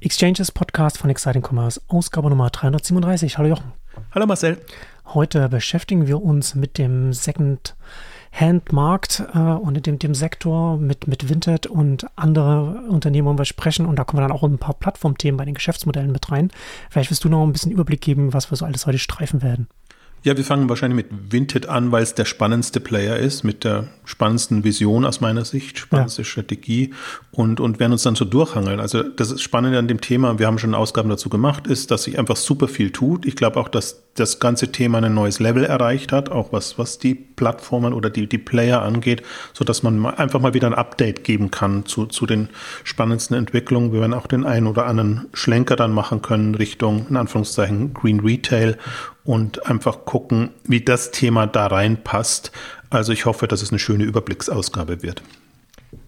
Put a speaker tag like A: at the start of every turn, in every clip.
A: Exchanges Podcast von Exciting Commerce, Ausgabe Nummer 337. Hallo Jochen.
B: Hallo Marcel.
A: Heute beschäftigen wir uns mit dem Second-Hand-Markt äh, und dem, dem Sektor mit, mit Vinted und andere Unternehmen wollen wir sprechen und da kommen wir dann auch ein paar Plattformthemen bei den Geschäftsmodellen mit rein. Vielleicht wirst du noch ein bisschen Überblick geben, was wir so alles heute streifen werden.
B: Ja, wir fangen wahrscheinlich mit Vinted an, weil es der spannendste Player ist, mit der spannendsten Vision aus meiner Sicht, spannendste ja. Strategie und, und werden uns dann so durchhangeln. Also das Spannende an dem Thema, wir haben schon Ausgaben dazu gemacht, ist, dass sich einfach super viel tut. Ich glaube auch, dass das ganze Thema ein neues Level erreicht hat, auch was, was die Plattformen oder die, die Player angeht, so dass man einfach mal wieder ein Update geben kann zu, zu den spannendsten Entwicklungen. Wir werden auch den einen oder anderen Schlenker dann machen können Richtung, in Anführungszeichen, Green Retail und einfach gucken, wie das Thema da reinpasst. Also ich hoffe, dass es eine schöne Überblicksausgabe wird.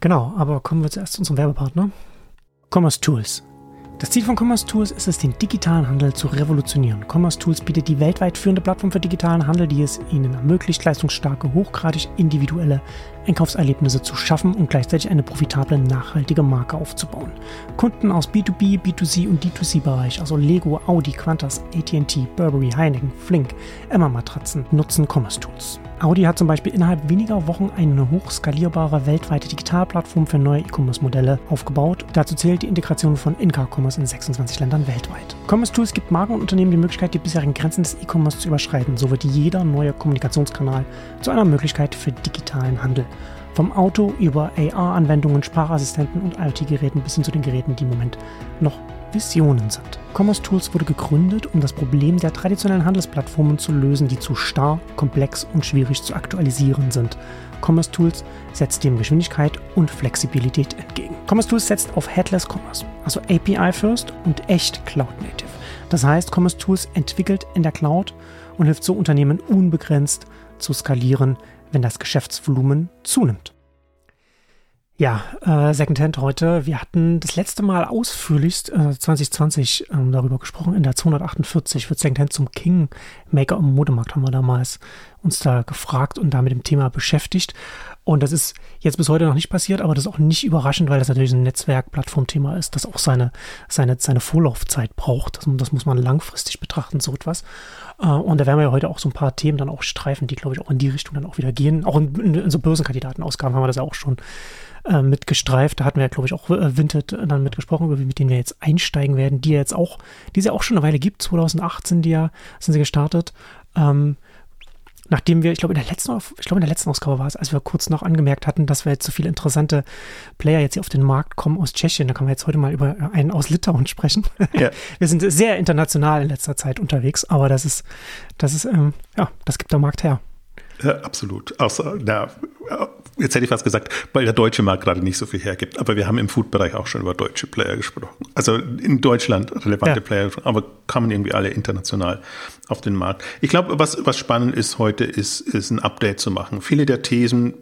A: Genau, aber kommen wir zuerst zu unserem Werbepartner. Commerce Tools. Das Ziel von Commerce Tools ist es, den digitalen Handel zu revolutionieren. Commerce Tools bietet die weltweit führende Plattform für digitalen Handel, die es Ihnen ermöglicht, leistungsstarke, hochgradig individuelle Einkaufserlebnisse zu schaffen und gleichzeitig eine profitable, nachhaltige Marke aufzubauen. Kunden aus B2B, B2C und D2C-Bereich, also Lego, Audi, Qantas, AT&T, Burberry, Heineken, Flink, Emma Matratzen, nutzen Commerce Tools. Audi hat zum Beispiel innerhalb weniger Wochen eine hochskalierbare weltweite Digitalplattform für neue E-Commerce-Modelle aufgebaut. Dazu zählt die Integration von In-Car-Commerce in 26 Ländern weltweit. Commerce Tools gibt Marken und Unternehmen die Möglichkeit, die bisherigen Grenzen des E-Commerce zu überschreiten. So wird jeder neue Kommunikationskanal zu einer Möglichkeit für digitalen Handel. Vom Auto über AR-Anwendungen, Sprachassistenten und IoT-Geräten bis hin zu den Geräten, die im Moment noch Visionen sind. Commerce Tools wurde gegründet, um das Problem der traditionellen Handelsplattformen zu lösen, die zu starr, komplex und schwierig zu aktualisieren sind. Commerce Tools setzt dem Geschwindigkeit und Flexibilität entgegen. Commerce Tools setzt auf Headless Commerce, also API First und echt Cloud Native. Das heißt, Commerce Tools entwickelt in der Cloud und hilft so Unternehmen unbegrenzt zu skalieren, wenn das Geschäftsvolumen zunimmt. Ja, äh, Secondhand heute. Wir hatten das letzte Mal ausführlichst äh, 2020 ähm, darüber gesprochen. In der 248 wird Secondhand zum Kingmaker im Modemarkt, haben wir damals uns da gefragt und da mit dem Thema beschäftigt. Und das ist jetzt bis heute noch nicht passiert, aber das ist auch nicht überraschend, weil das natürlich ein Netzwerk-Plattform-Thema ist, das auch seine, seine, seine Vorlaufzeit braucht. Das, das muss man langfristig betrachten, so etwas. Äh, und da werden wir ja heute auch so ein paar Themen dann auch streifen, die, glaube ich, auch in die Richtung dann auch wieder gehen. Auch in, in so Börsenkandidatenausgaben haben wir das ja auch schon äh, mitgestreift. Da hatten wir ja, glaube ich, auch äh, Vinted dann mitgesprochen, über mit denen wir jetzt einsteigen werden, die ja jetzt auch, die es ja auch schon eine Weile gibt. 2018 die ja, sind sie gestartet. Ähm, nachdem wir, ich glaube, in der letzten, ich glaube, in der letzten Ausgabe war es, als wir kurz noch angemerkt hatten, dass wir jetzt so viele interessante Player jetzt hier auf den Markt kommen aus Tschechien. Da können wir jetzt heute mal über einen aus Litauen sprechen. Ja. Wir sind sehr international in letzter Zeit unterwegs, aber das ist, das ist, ähm, ja, das gibt der Markt her.
B: Ja, absolut. Außer, na, jetzt hätte ich fast gesagt, weil der deutsche Markt gerade nicht so viel hergibt. Aber wir haben im Food-Bereich auch schon über deutsche Player gesprochen. Also in Deutschland relevante ja. Player, aber kamen irgendwie alle international auf den Markt. Ich glaube, was, was spannend ist heute, ist, ist ein Update zu machen. Viele der Thesen,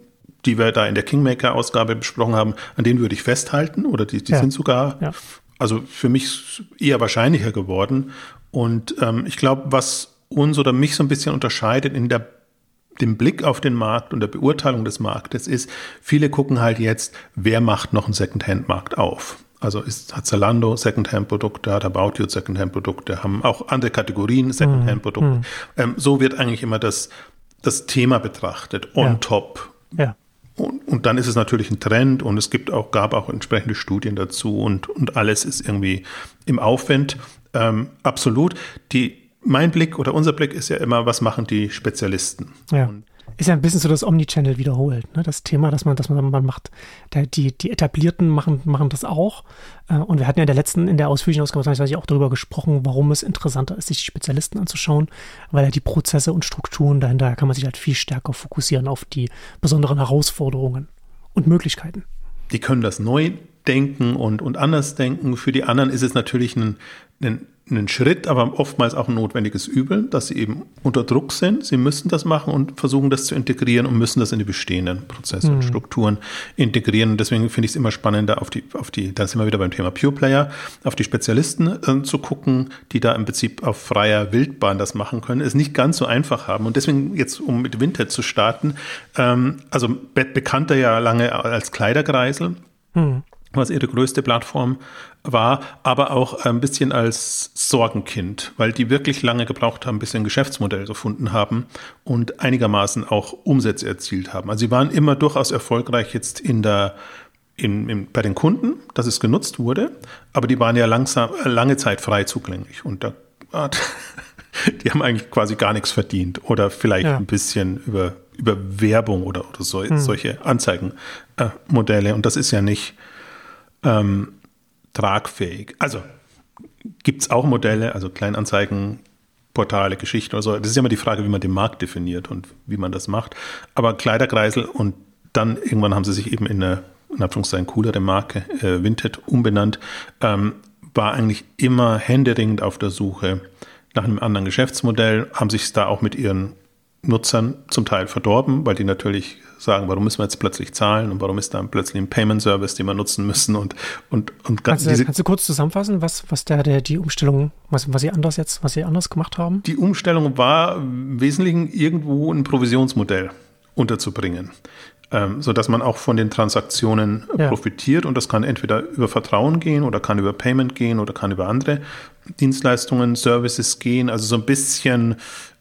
B: die wir da in der Kingmaker-Ausgabe besprochen haben, an denen würde ich festhalten oder die, die ja. sind sogar, ja. also für mich eher wahrscheinlicher geworden. Und ähm, ich glaube, was uns oder mich so ein bisschen unterscheidet in der dem Blick auf den Markt und der Beurteilung des Marktes ist, viele gucken halt jetzt, wer macht noch einen Secondhand-Markt auf. Also ist, hat Zalando Secondhand-Produkte, hat About You Secondhand-Produkte, haben auch andere Kategorien Secondhand-Produkte. Mhm. Ähm, so wird eigentlich immer das, das Thema betrachtet, on ja. top. Ja. Und, und, dann ist es natürlich ein Trend und es gibt auch, gab auch entsprechende Studien dazu und, und alles ist irgendwie im Aufwand. Ähm, absolut. Die, mein Blick oder unser Blick ist ja immer, was machen die Spezialisten?
A: Ja. Und ist ja ein bisschen so das Omnichannel wiederholt, ne? Das Thema, dass man, dass man, man macht, der, die, die Etablierten machen, machen das auch. Äh, und wir hatten ja in der letzten, in der ausführlichen Ausgabe 2020 auch darüber gesprochen, warum es interessanter ist, sich die Spezialisten anzuschauen, weil ja die Prozesse und Strukturen dahinter kann man sich halt viel stärker fokussieren auf die besonderen Herausforderungen und Möglichkeiten.
B: Die können das neu denken und, und anders denken. Für die anderen ist es natürlich ein, ein einen Schritt, aber oftmals auch ein notwendiges Übel, dass sie eben unter Druck sind. Sie müssen das machen und versuchen, das zu integrieren und müssen das in die bestehenden Prozesse und mhm. Strukturen integrieren. Und deswegen finde ich es immer spannender, auf die, auf die, da sind wir wieder beim Thema Pure Player, auf die Spezialisten äh, zu gucken, die da im Prinzip auf freier Wildbahn das machen können, es nicht ganz so einfach haben. Und deswegen jetzt, um mit Vinted zu starten, ähm, also be bekannter ja lange als Kleiderkreisel. Mhm was ihre größte Plattform war, aber auch ein bisschen als Sorgenkind, weil die wirklich lange gebraucht haben, bis sie ein Geschäftsmodell gefunden haben und einigermaßen auch Umsätze erzielt haben. Also sie waren immer durchaus erfolgreich jetzt in der in, in, bei den Kunden, dass es genutzt wurde, aber die waren ja langsam, lange Zeit frei zugänglich und da hat, die haben eigentlich quasi gar nichts verdient oder vielleicht ja. ein bisschen über, über Werbung oder, oder so, hm. solche Anzeigenmodelle und das ist ja nicht ähm, tragfähig. Also gibt es auch Modelle, also Kleinanzeigen, Portale, Geschichten oder so. Das ist immer die Frage, wie man den Markt definiert und wie man das macht. Aber Kleiderkreisel und dann irgendwann haben sie sich eben in eine, in Anführungszeichen, coolere Marke, äh, Vinted, umbenannt, ähm, war eigentlich immer händeringend auf der Suche nach einem anderen Geschäftsmodell, haben sich da auch mit ihren Nutzern zum Teil verdorben, weil die natürlich sagen, warum müssen wir jetzt plötzlich zahlen und warum ist da plötzlich ein Payment Service, den wir nutzen müssen und und und
A: kannst, du, kannst du kurz zusammenfassen, was was der, der die Umstellung, was was sie anders jetzt, was sie anders gemacht haben?
B: Die Umstellung war im Wesentlichen irgendwo ein Provisionsmodell unterzubringen. Ähm, so dass man auch von den Transaktionen ja. profitiert und das kann entweder über Vertrauen gehen oder kann über Payment gehen oder kann über andere Dienstleistungen, Services gehen, also so ein bisschen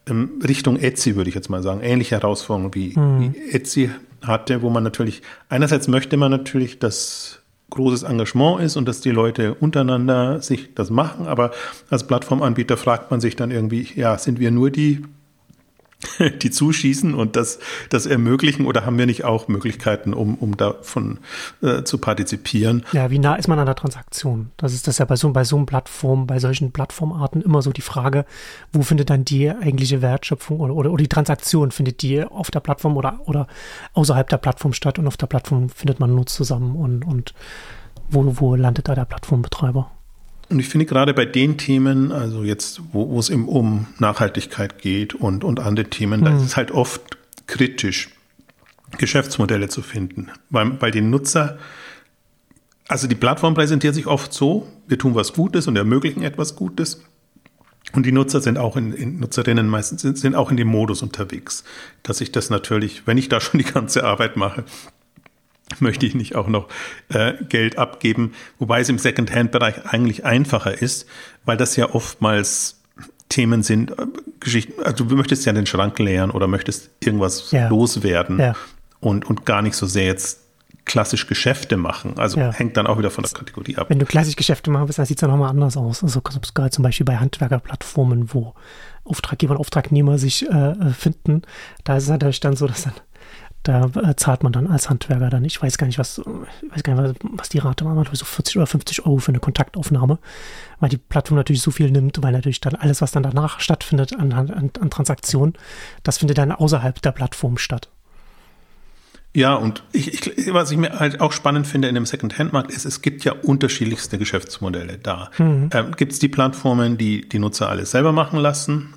B: Richtung Etsy, würde ich jetzt mal sagen, ähnliche Herausforderungen wie, mhm. wie Etsy hatte, wo man natürlich, einerseits möchte man natürlich, dass großes Engagement ist und dass die Leute untereinander sich das machen, aber als Plattformanbieter fragt man sich dann irgendwie, ja, sind wir nur die die zuschießen und das, das ermöglichen oder haben wir nicht auch Möglichkeiten, um, um davon äh, zu partizipieren?
A: Ja, wie nah ist man an der Transaktion? Das ist das ja bei so, bei so einem Plattform, bei solchen Plattformarten immer so die Frage, wo findet dann die eigentliche Wertschöpfung oder, oder, oder die Transaktion, findet die auf der Plattform oder, oder außerhalb der Plattform statt und auf der Plattform findet man nur zusammen und, und wo, wo landet da der Plattformbetreiber?
B: Und ich finde gerade bei den Themen, also jetzt, wo, wo es eben um Nachhaltigkeit geht und, und andere Themen, mhm. da ist es halt oft kritisch, Geschäftsmodelle zu finden, weil, weil die Nutzer, also die Plattform präsentiert sich oft so, wir tun was Gutes und ermöglichen etwas Gutes. Und die Nutzer sind auch in, in Nutzerinnen meistens sind, sind auch in dem Modus unterwegs, dass ich das natürlich, wenn ich da schon die ganze Arbeit mache, möchte ich nicht auch noch äh, Geld abgeben, wobei es im Second-Hand-Bereich eigentlich einfacher ist, weil das ja oftmals Themen sind, äh, Geschichten, also du möchtest ja den Schrank leeren oder möchtest irgendwas ja. loswerden ja. Und, und gar nicht so sehr jetzt klassisch Geschäfte machen. Also ja. hängt dann auch wieder von der Kategorie ab.
A: Wenn du klassisch Geschäfte machen willst, dann sieht es ja nochmal anders aus. Also gerade zum Beispiel bei Handwerkerplattformen, wo Auftraggeber und Auftragnehmer sich äh, finden, da ist es natürlich dann so, dass dann da äh, zahlt man dann als Handwerker dann, ich weiß gar nicht, was, weiß gar nicht, was die Rate war, so 40 oder 50 Euro für eine Kontaktaufnahme, weil die Plattform natürlich so viel nimmt, weil natürlich dann alles, was dann danach stattfindet an, an, an Transaktionen, das findet dann außerhalb der Plattform statt.
B: Ja, und ich, ich, was ich mir halt auch spannend finde in dem Second-Hand-Markt ist, es gibt ja unterschiedlichste Geschäftsmodelle da. Mhm. Ähm, gibt es die Plattformen, die die Nutzer alles selber machen lassen?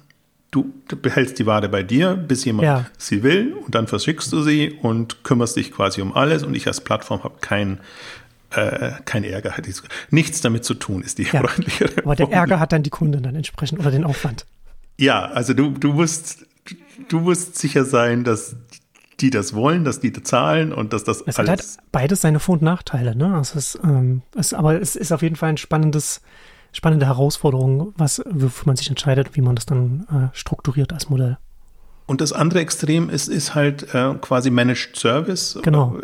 B: Du behältst die Ware bei dir, bis jemand ja. sie will und dann verschickst du sie und kümmerst dich quasi um alles und ich als Plattform habe kein äh, kein Ärger, hat nichts damit zu tun, ist die ja. freundlichere.
A: Aber der Ärger hat dann die Kunden dann entsprechend oder den Aufwand.
B: Ja, also du, du musst du musst sicher sein, dass die das wollen, dass die zahlen und dass das
A: es alles. Hat halt beides seine Vor- und Nachteile, ne? Also es, ähm, es, aber es ist auf jeden Fall ein spannendes spannende Herausforderung, was, wofür man sich entscheidet, wie man das dann äh, strukturiert als Modell.
B: Und das andere Extrem ist, ist halt äh, quasi Managed Service.
A: Genau.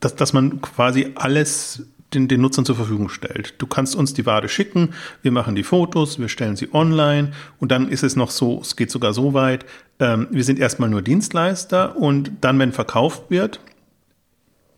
B: Dass, dass man quasi alles den, den Nutzern zur Verfügung stellt. Du kannst uns die Ware schicken, wir machen die Fotos, wir stellen sie online und dann ist es noch so, es geht sogar so weit, ähm, wir sind erstmal nur Dienstleister und dann, wenn verkauft wird,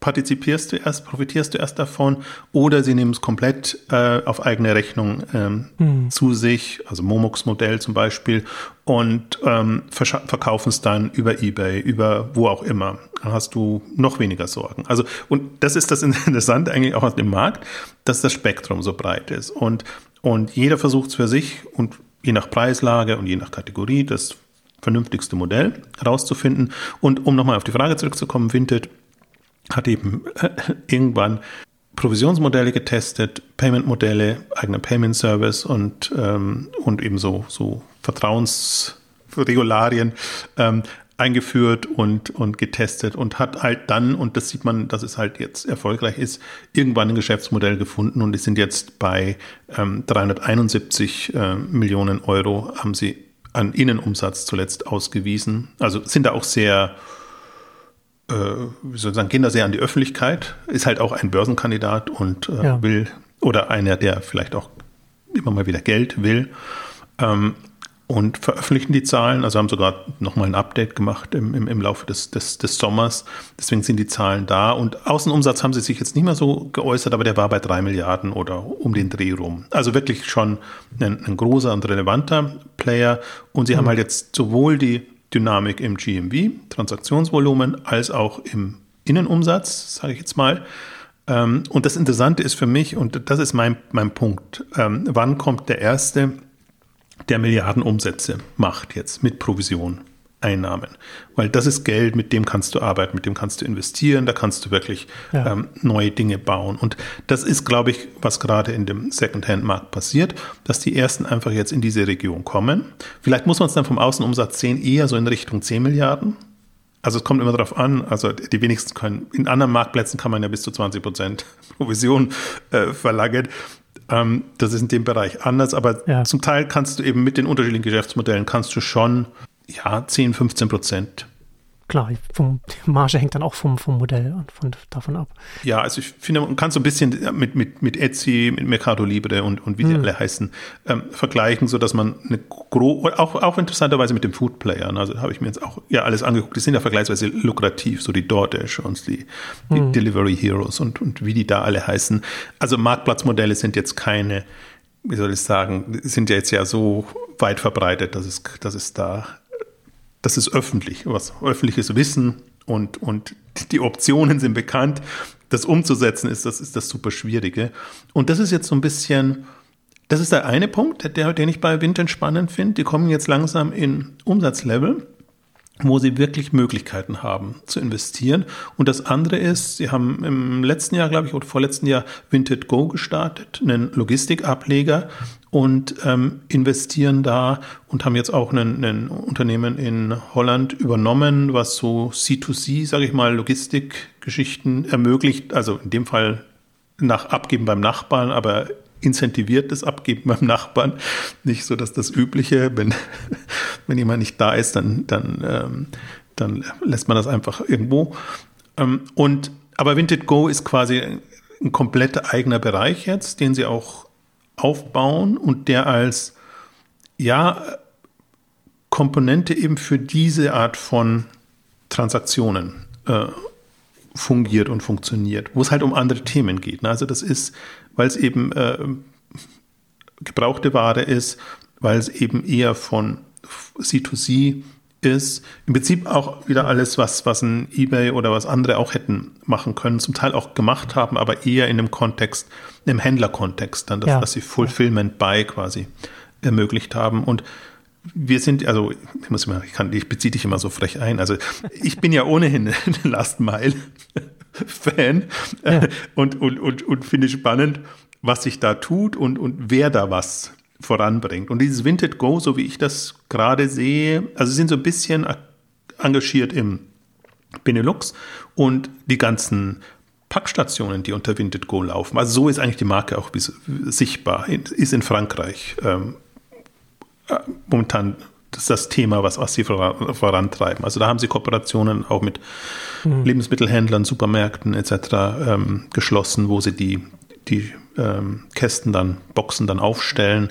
B: partizipierst du erst, profitierst du erst davon oder sie nehmen es komplett äh, auf eigene Rechnung ähm, mhm. zu sich, also Momox-Modell zum Beispiel, und ähm, verkaufen es dann über Ebay, über wo auch immer. Dann hast du noch weniger Sorgen. Also, und das ist das Interessante eigentlich auch aus dem Markt, dass das Spektrum so breit ist. Und, und jeder versucht es für sich und je nach Preislage und je nach Kategorie das vernünftigste Modell herauszufinden. Und um nochmal auf die Frage zurückzukommen, Vinted hat eben äh, irgendwann Provisionsmodelle getestet, Payment-Modelle, eigener Payment-Service und, ähm, und eben so, so Vertrauensregularien. Ähm, eingeführt und, und getestet und hat halt dann, und das sieht man, dass es halt jetzt erfolgreich ist, irgendwann ein Geschäftsmodell gefunden und die sind jetzt bei ähm, 371 äh, Millionen Euro, haben sie an Innenumsatz zuletzt ausgewiesen. Also sind da auch sehr, äh, wie soll ich sagen, gehen da sehr an die Öffentlichkeit, ist halt auch ein Börsenkandidat und äh, ja. will, oder einer, der vielleicht auch immer mal wieder Geld will. Ähm, und veröffentlichen die Zahlen. Also haben sogar nochmal ein Update gemacht im, im, im Laufe des, des, des, Sommers. Deswegen sind die Zahlen da. Und Außenumsatz haben sie sich jetzt nicht mehr so geäußert, aber der war bei drei Milliarden oder um den Dreh rum. Also wirklich schon ein, ein großer und relevanter Player. Und sie mhm. haben halt jetzt sowohl die Dynamik im GMV, Transaktionsvolumen, als auch im Innenumsatz, sage ich jetzt mal. Ähm, und das Interessante ist für mich, und das ist mein, mein Punkt, ähm, wann kommt der erste der Milliarden Umsätze macht jetzt mit Provision, Einnahmen. Weil das ist Geld, mit dem kannst du arbeiten, mit dem kannst du investieren, da kannst du wirklich ja. ähm, neue Dinge bauen. Und das ist, glaube ich, was gerade in dem Secondhand-Markt passiert, dass die ersten einfach jetzt in diese Region kommen. Vielleicht muss man es dann vom Außenumsatz sehen, eher so in Richtung 10 Milliarden. Also es kommt immer darauf an, also die wenigsten können, in anderen Marktplätzen kann man ja bis zu 20 Prozent Provision äh, verlangen. Ähm, das ist in dem Bereich anders, aber ja. zum Teil kannst du eben mit den unterschiedlichen Geschäftsmodellen kannst du schon ja 10, 15 Prozent
A: klar, vom, die Marge hängt dann auch vom, vom Modell und von, davon ab.
B: Ja, also ich finde, man kann so ein bisschen mit, mit, mit Etsy, mit Mercado Libre und, und wie die hm. alle heißen, ähm, vergleichen, sodass man eine große, auch, auch interessanterweise mit dem Food Playern, also habe ich mir jetzt auch ja alles angeguckt, die sind ja vergleichsweise lukrativ, so die DoorDash und die, die hm. Delivery Heroes und, und wie die da alle heißen. Also Marktplatzmodelle sind jetzt keine, wie soll ich sagen, sind ja jetzt ja so weit verbreitet, dass es, dass es da das ist öffentlich, was öffentliches Wissen und, und die Optionen sind bekannt. Das umzusetzen ist das, ist das super Schwierige. Und das ist jetzt so ein bisschen, das ist der eine Punkt, der, den ich bei Vintage spannend finde. Die kommen jetzt langsam in Umsatzlevel wo sie wirklich Möglichkeiten haben zu investieren. Und das andere ist, sie haben im letzten Jahr, glaube ich, oder vorletzten Jahr Vinted Go gestartet, einen Logistikableger und ähm, investieren da und haben jetzt auch ein, Unternehmen in Holland übernommen, was so C2C, sage ich mal, Logistikgeschichten ermöglicht. Also in dem Fall nach Abgeben beim Nachbarn, aber incentiviertes Abgeben beim Nachbarn. Nicht so, dass das Übliche, wenn, wenn jemand nicht da ist, dann, dann, ähm, dann lässt man das einfach irgendwo. Ähm, und, aber Vinted Go ist quasi ein kompletter eigener Bereich jetzt, den sie auch aufbauen und der als, ja, Komponente eben für diese Art von Transaktionen äh, fungiert und funktioniert, wo es halt um andere Themen geht. Ne? Also das ist, weil es eben äh, gebrauchte Ware ist, weil es eben eher von C2C ist. Im Prinzip auch wieder alles, was, was ein eBay oder was andere auch hätten machen können, zum Teil auch gemacht haben, aber eher in einem Kontext, im Händlerkontext, dann, dass, ja. dass sie Fulfillment by quasi ermöglicht haben. Und wir sind, also ich muss immer, ich kann, ich beziehe dich immer so frech ein. Also ich bin ja ohnehin ein Last Mile Fan ja. und, und, und, und finde spannend, was sich da tut und, und wer da was voranbringt. Und dieses Vinted Go, so wie ich das gerade sehe, also sie sind so ein bisschen engagiert im Benelux und die ganzen Packstationen, die unter Vinted Go laufen. Also so ist eigentlich die Marke auch sichtbar. Ist in Frankreich ähm, äh, momentan das, das Thema, was, was sie vorantreiben. Also da haben sie Kooperationen auch mit mhm. Lebensmittelhändlern, Supermärkten etc. Ähm, geschlossen, wo sie die, die ähm, Kästen dann, Boxen dann aufstellen.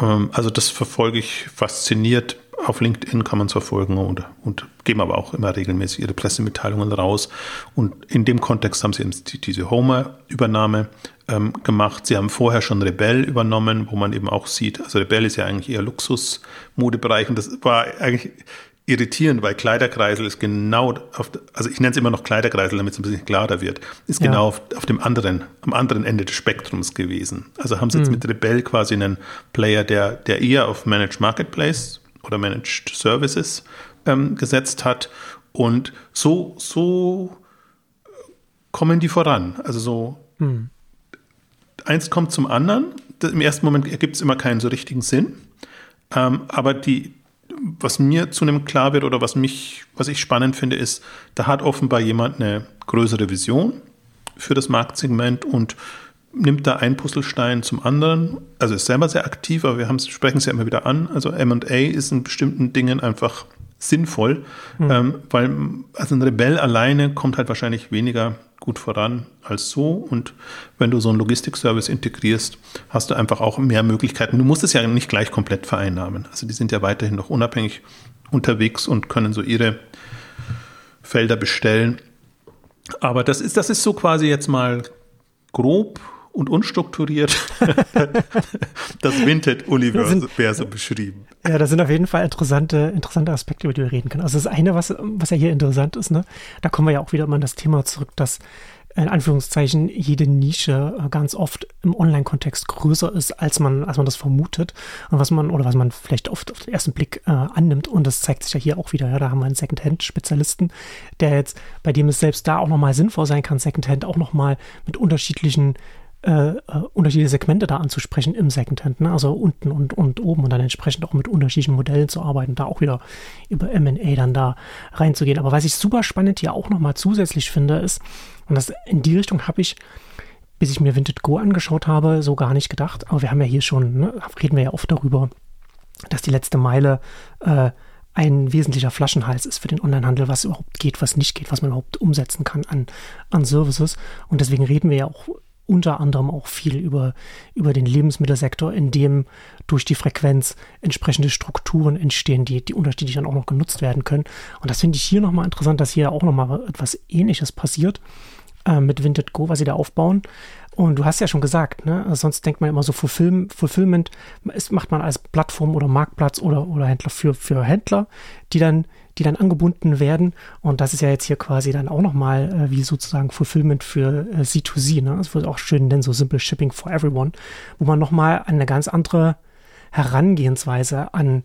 B: Ähm, also das verfolge ich fasziniert. Auf LinkedIn kann man es verfolgen und, und geben aber auch immer regelmäßig ihre Pressemitteilungen raus. Und in dem Kontext haben sie eben diese Homer-Übernahme ähm, gemacht. Sie haben vorher schon Rebell übernommen, wo man eben auch sieht, also Rebell ist ja eigentlich eher Luxus-Modebereich und das war eigentlich irritierend, weil Kleiderkreisel ist genau auf, also ich nenne es immer noch Kleiderkreisel, damit es ein bisschen klarer wird, ist ja. genau auf, auf, dem anderen, am anderen Ende des Spektrums gewesen. Also haben sie jetzt mhm. mit Rebell quasi einen Player, der, der eher auf Managed Marketplace oder Managed Services ähm, gesetzt hat und so, so kommen die voran. Also so mhm eins kommt zum anderen. Im ersten Moment ergibt es immer keinen so richtigen Sinn. Ähm, aber die, was mir zunehmend klar wird oder was mich, was ich spannend finde, ist, da hat offenbar jemand eine größere Vision für das Marktsegment und nimmt da einen Puzzlestein zum anderen. Also ist selber sehr aktiv, aber wir haben, sprechen es ja immer wieder an. Also M&A ist in bestimmten Dingen einfach sinnvoll, mhm. ähm, weil also ein Rebell alleine kommt halt wahrscheinlich weniger gut voran als so. Und wenn du so einen Logistikservice integrierst, hast du einfach auch mehr Möglichkeiten. Du musst es ja nicht gleich komplett vereinnahmen. Also die sind ja weiterhin noch unabhängig unterwegs und können so ihre Felder bestellen. Aber das ist, das ist so quasi jetzt mal grob und unstrukturiert das Vinted-Universum beschrieben.
A: Ja, das sind auf jeden Fall interessante, interessante Aspekte, über die wir reden können. Also das eine, was, was ja hier interessant ist, ne, da kommen wir ja auch wieder mal an das Thema zurück, dass in Anführungszeichen jede Nische äh, ganz oft im Online-Kontext größer ist, als man, als man das vermutet und was man oder was man vielleicht oft auf den ersten Blick äh, annimmt. Und das zeigt sich ja hier auch wieder. Ja, da haben wir einen Secondhand-Spezialisten, der jetzt, bei dem es selbst da auch nochmal sinnvoll sein kann, Secondhand auch nochmal mit unterschiedlichen äh, äh, unterschiedliche Segmente da anzusprechen im Secondhand, ne? also unten und, und oben und dann entsprechend auch mit unterschiedlichen Modellen zu arbeiten, da auch wieder über M&A dann da reinzugehen. Aber was ich super spannend hier auch nochmal zusätzlich finde, ist, und das in die Richtung habe ich, bis ich mir Vinted Go angeschaut habe, so gar nicht gedacht, aber wir haben ja hier schon, ne, reden wir ja oft darüber, dass die letzte Meile äh, ein wesentlicher Flaschenhals ist für den Onlinehandel, was überhaupt geht, was nicht geht, was man überhaupt umsetzen kann an, an Services. Und deswegen reden wir ja auch unter anderem auch viel über, über den Lebensmittelsektor, in dem durch die Frequenz entsprechende Strukturen entstehen, die, die unterschiedlich dann auch noch genutzt werden können. Und das finde ich hier nochmal interessant, dass hier auch nochmal etwas Ähnliches passiert äh, mit Vinted Go, was sie da aufbauen. Und du hast ja schon gesagt, ne, sonst denkt man immer so, Fulfill, Fulfillment ist, macht man als Plattform oder Marktplatz oder, oder Händler für, für Händler, die dann die dann angebunden werden. Und das ist ja jetzt hier quasi dann auch nochmal äh, wie sozusagen Fulfillment für äh, C2C. Ne? Das wird auch schön nennen, so Simple Shipping for Everyone, wo man nochmal eine ganz andere Herangehensweise an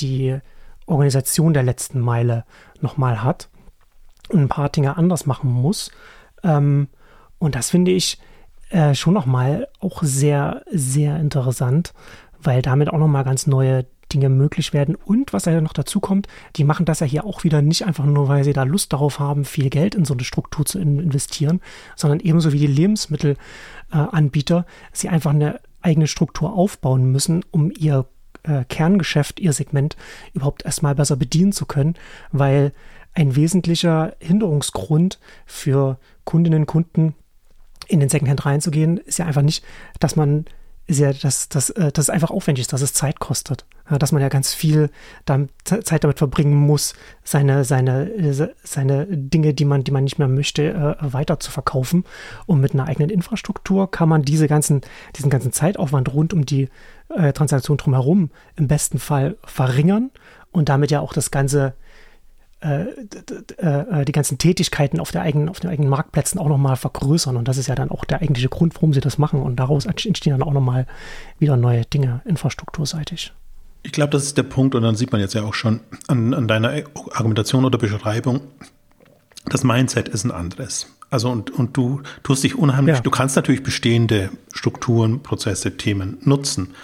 A: die Organisation der letzten Meile nochmal hat und ein paar Dinge anders machen muss. Ähm, und das finde ich äh, schon nochmal auch sehr, sehr interessant, weil damit auch nochmal ganz neue Dinge möglich werden. Und was ja noch dazu kommt, die machen das ja hier auch wieder nicht einfach nur, weil sie da Lust darauf haben, viel Geld in so eine Struktur zu investieren, sondern ebenso wie die Lebensmittelanbieter, sie einfach eine eigene Struktur aufbauen müssen, um ihr äh, Kerngeschäft, ihr Segment überhaupt erstmal besser bedienen zu können, weil ein wesentlicher Hinderungsgrund für Kundinnen und Kunden in den Secondhand reinzugehen, ist ja einfach nicht, dass man ist ja, dass, dass, äh, dass es einfach aufwendig ist, dass es Zeit kostet. dass man ja ganz viel Zeit damit verbringen muss, seine, seine, äh, seine Dinge, die man, die man nicht mehr möchte, äh, weiter zu verkaufen. Und mit einer eigenen Infrastruktur kann man diese ganzen, diesen ganzen Zeitaufwand rund um die Transaktion drumherum im besten Fall verringern und damit ja auch das ganze die ganzen Tätigkeiten auf, der eigenen, auf den eigenen Marktplätzen auch nochmal vergrößern. Und das ist ja dann auch der eigentliche Grund, warum sie das machen. Und daraus entstehen dann auch nochmal wieder neue Dinge infrastrukturseitig.
B: Ich glaube, das ist der Punkt, und dann sieht man jetzt ja auch schon an, an deiner Argumentation oder Beschreibung, das Mindset ist ein anderes. Also und, und du tust dich unheimlich, ja. du kannst natürlich bestehende Strukturen, Prozesse, Themen nutzen.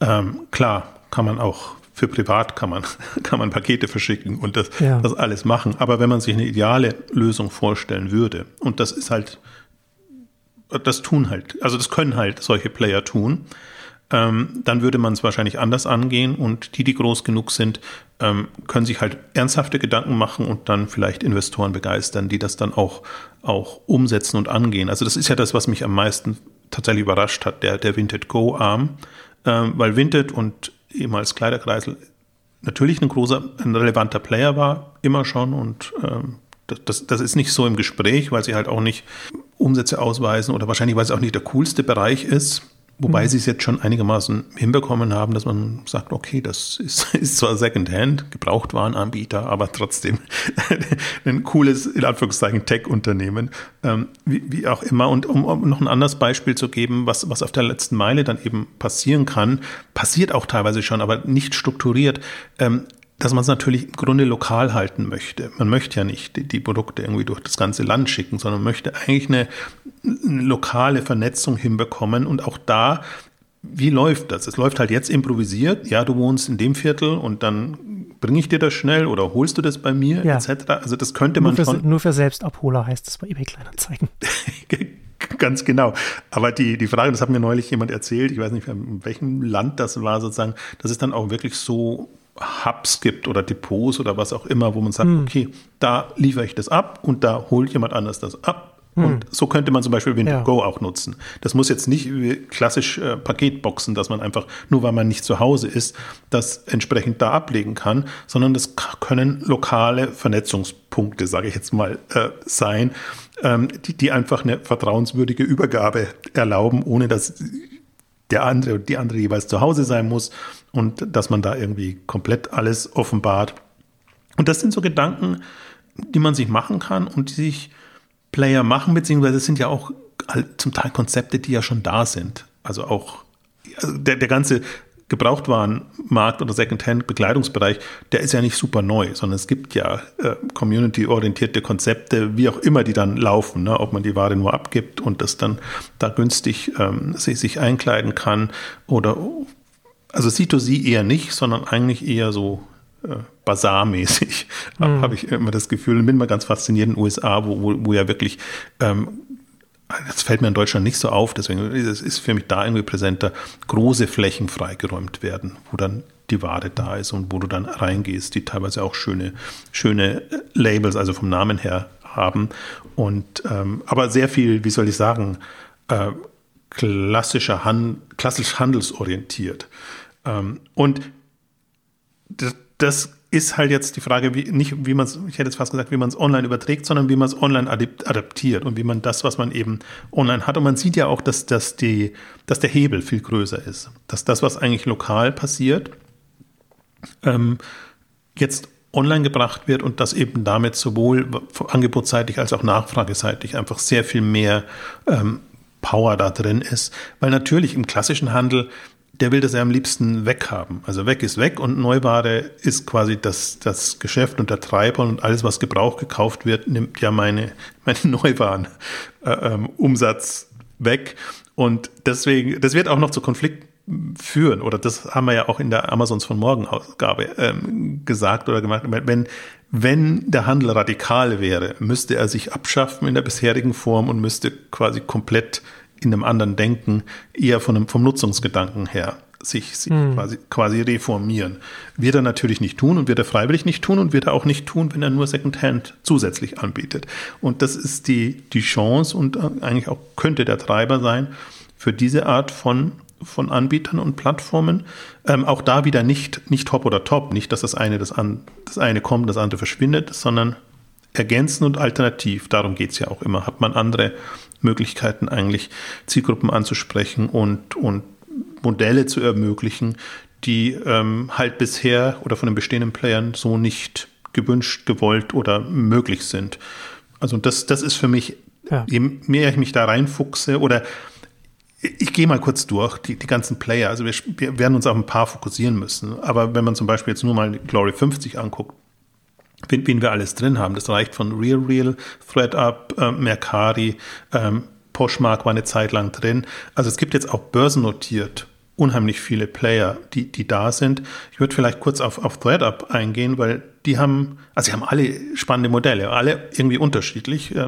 B: Ähm, klar, kann man auch für privat kann man, kann man Pakete verschicken und das, ja. das alles machen. Aber wenn man sich eine ideale Lösung vorstellen würde, und das ist halt, das tun halt, also das können halt solche Player tun, ähm, dann würde man es wahrscheinlich anders angehen und die, die groß genug sind, ähm, können sich halt ernsthafte Gedanken machen und dann vielleicht Investoren begeistern, die das dann auch, auch umsetzen und angehen. Also das ist ja das, was mich am meisten tatsächlich überrascht hat, der, der Vinted Go Arm, ähm, weil Vinted und ehemals Kleiderkreisel natürlich ein großer, ein relevanter Player war, immer schon und ähm, das, das, das ist nicht so im Gespräch, weil sie halt auch nicht Umsätze ausweisen oder wahrscheinlich, weil es auch nicht der coolste Bereich ist. Wobei mhm. sie es jetzt schon einigermaßen hinbekommen haben, dass man sagt, okay, das ist, ist zwar Secondhand, Gebrauchtwarenanbieter, aber trotzdem ein cooles, in Anführungszeichen, Tech-Unternehmen, ähm, wie, wie, auch immer. Und um, um, noch ein anderes Beispiel zu geben, was, was auf der letzten Meile dann eben passieren kann, passiert auch teilweise schon, aber nicht strukturiert. Ähm, dass man es natürlich im Grunde lokal halten möchte. Man möchte ja nicht die, die Produkte irgendwie durch das ganze Land schicken, sondern möchte eigentlich eine, eine lokale Vernetzung hinbekommen. Und auch da, wie läuft das? Es läuft halt jetzt improvisiert. Ja, du wohnst in dem Viertel und dann bringe ich dir das schnell oder holst du das bei mir
A: Ja.
B: etc. Also das könnte man
A: Nur für,
B: schon.
A: nur für Selbstabholer heißt es bei eBay Kleinanzeigen.
B: Ganz genau. Aber die, die Frage, das hat mir neulich jemand erzählt, ich weiß nicht, in welchem Land das war sozusagen, dass es dann auch wirklich so Hubs gibt oder Depots oder was auch immer, wo man sagt, okay, da liefere ich das ab und da holt jemand anders das ab. Und so könnte man zum Beispiel Windows
A: Ja.
B: Go auch nutzen. Das muss jetzt nicht wie klassisch äh, Paketboxen, dass man einfach, nur weil man nicht zu Hause ist, das entsprechend da ablegen kann, sondern das können lokale Vernetzungspunkte, sage ich jetzt mal, äh, sein, ähm, die, die einfach eine vertrauenswürdige Übergabe erlauben, ohne dass der andere und die andere jeweils zu Hause sein muss und dass man da irgendwie komplett alles offenbart. Und das sind so Gedanken, die man sich machen kann und die sich Player machen, beziehungsweise es sind ja auch zum Teil Konzepte, die ja schon da sind. Also auch also der, der ganze Gebrauchtwarenmarkt oder Secondhand-Bekleidungsbereich, der ist ja nicht super neu, sondern es gibt ja äh, community-orientierte Konzepte, wie auch immer die dann laufen, ne? ob man die Ware nur abgibt und das dann da günstig ähm, sich, sich einkleiden kann oder also C2C eher nicht, sondern eigentlich eher so äh, Bazar-mäßig,
A: Mhm.
B: habe ich immer das Gefühl. Bin mal ganz fasziniert in den USA, wo, wo, wo ja wirklich, ähm, das fällt mir in Deutschland nicht so auf, deswegen ist ist für mich da irgendwie präsenter, große Flächen freigeräumt werden, wo dann die Ware da ist und wo du dann reingehst, die teilweise auch schöne, schöne äh, Labels, also vom Namen her haben. Und ähm, aber sehr viel, wie soll ich sagen, äh, klassischer Han klassisch handelsorientiert. Ähm, und das, das ist halt jetzt die Frage, wie, nicht wie man es, ich hätte jetzt fast gesagt, wie man es online überträgt, sondern wie man es online adap- adaptiert und wie man das, was man eben online hat. Und man sieht ja auch, dass, dass, die, dass der Hebel viel größer ist. Dass das, was eigentlich lokal passiert, ähm, jetzt online gebracht wird und dass eben damit sowohl angebotsseitig als auch nachfrageseitig einfach sehr viel mehr ähm, Power da drin ist. Weil natürlich im klassischen Handel, der will das ja am liebsten weghaben. Also weg ist weg und Neuware ist quasi das, das Geschäft und der Treiber und alles, was Gebrauch gekauft wird, nimmt ja meine, meine Neuwaren äh, ähm, weg. Und deswegen, das wird auch noch zu Konflikten führen. Oder das haben wir ja auch in der Amazons von Morgen Ausgabe ähm, gesagt oder gemacht. Wenn, wenn der Handel radikal wäre, müsste er sich abschaffen in der bisherigen Form und müsste quasi komplett in einem anderen Denken, eher von einem, vom Nutzungsgedanken her sich, sich quasi, quasi reformieren. Wird er natürlich nicht tun und wird er freiwillig nicht tun und wird er auch nicht tun, wenn er nur Secondhand zusätzlich anbietet. Und das ist die, die Chance und äh, eigentlich auch könnte der Treiber sein für diese Art von von Anbietern und Plattformen. Ähm, auch da wieder nicht, nicht top oder top, nicht, dass das eine, das, an, das eine kommt, das andere verschwindet, sondern ergänzen und alternativ. Darum geht es ja auch immer. Hat man andere Möglichkeiten, eigentlich Zielgruppen anzusprechen und, und Modelle zu ermöglichen, die ähm, halt bisher oder von den bestehenden Playern so nicht gewünscht, gewollt oder möglich sind. Also das, das ist für mich,
A: Ja.
B: je mehr ich mich da reinfuchse oder ich gehe mal kurz durch, die, die ganzen Player. Also wir, wir werden uns auf ein paar fokussieren müssen. Aber wenn man zum Beispiel jetzt nur mal Glory 50 anguckt, wen, wen wir alles drin haben, das reicht von Real Real, ThreadUp, äh, Mercari, ähm, Poshmark war eine Zeit lang drin. Also es gibt jetzt auch börsennotiert unheimlich viele Player, die, die da sind. Ich würde vielleicht kurz auf, auf ThreadUp eingehen, weil die haben, also sie haben alle spannende Modelle, alle irgendwie unterschiedlich, äh,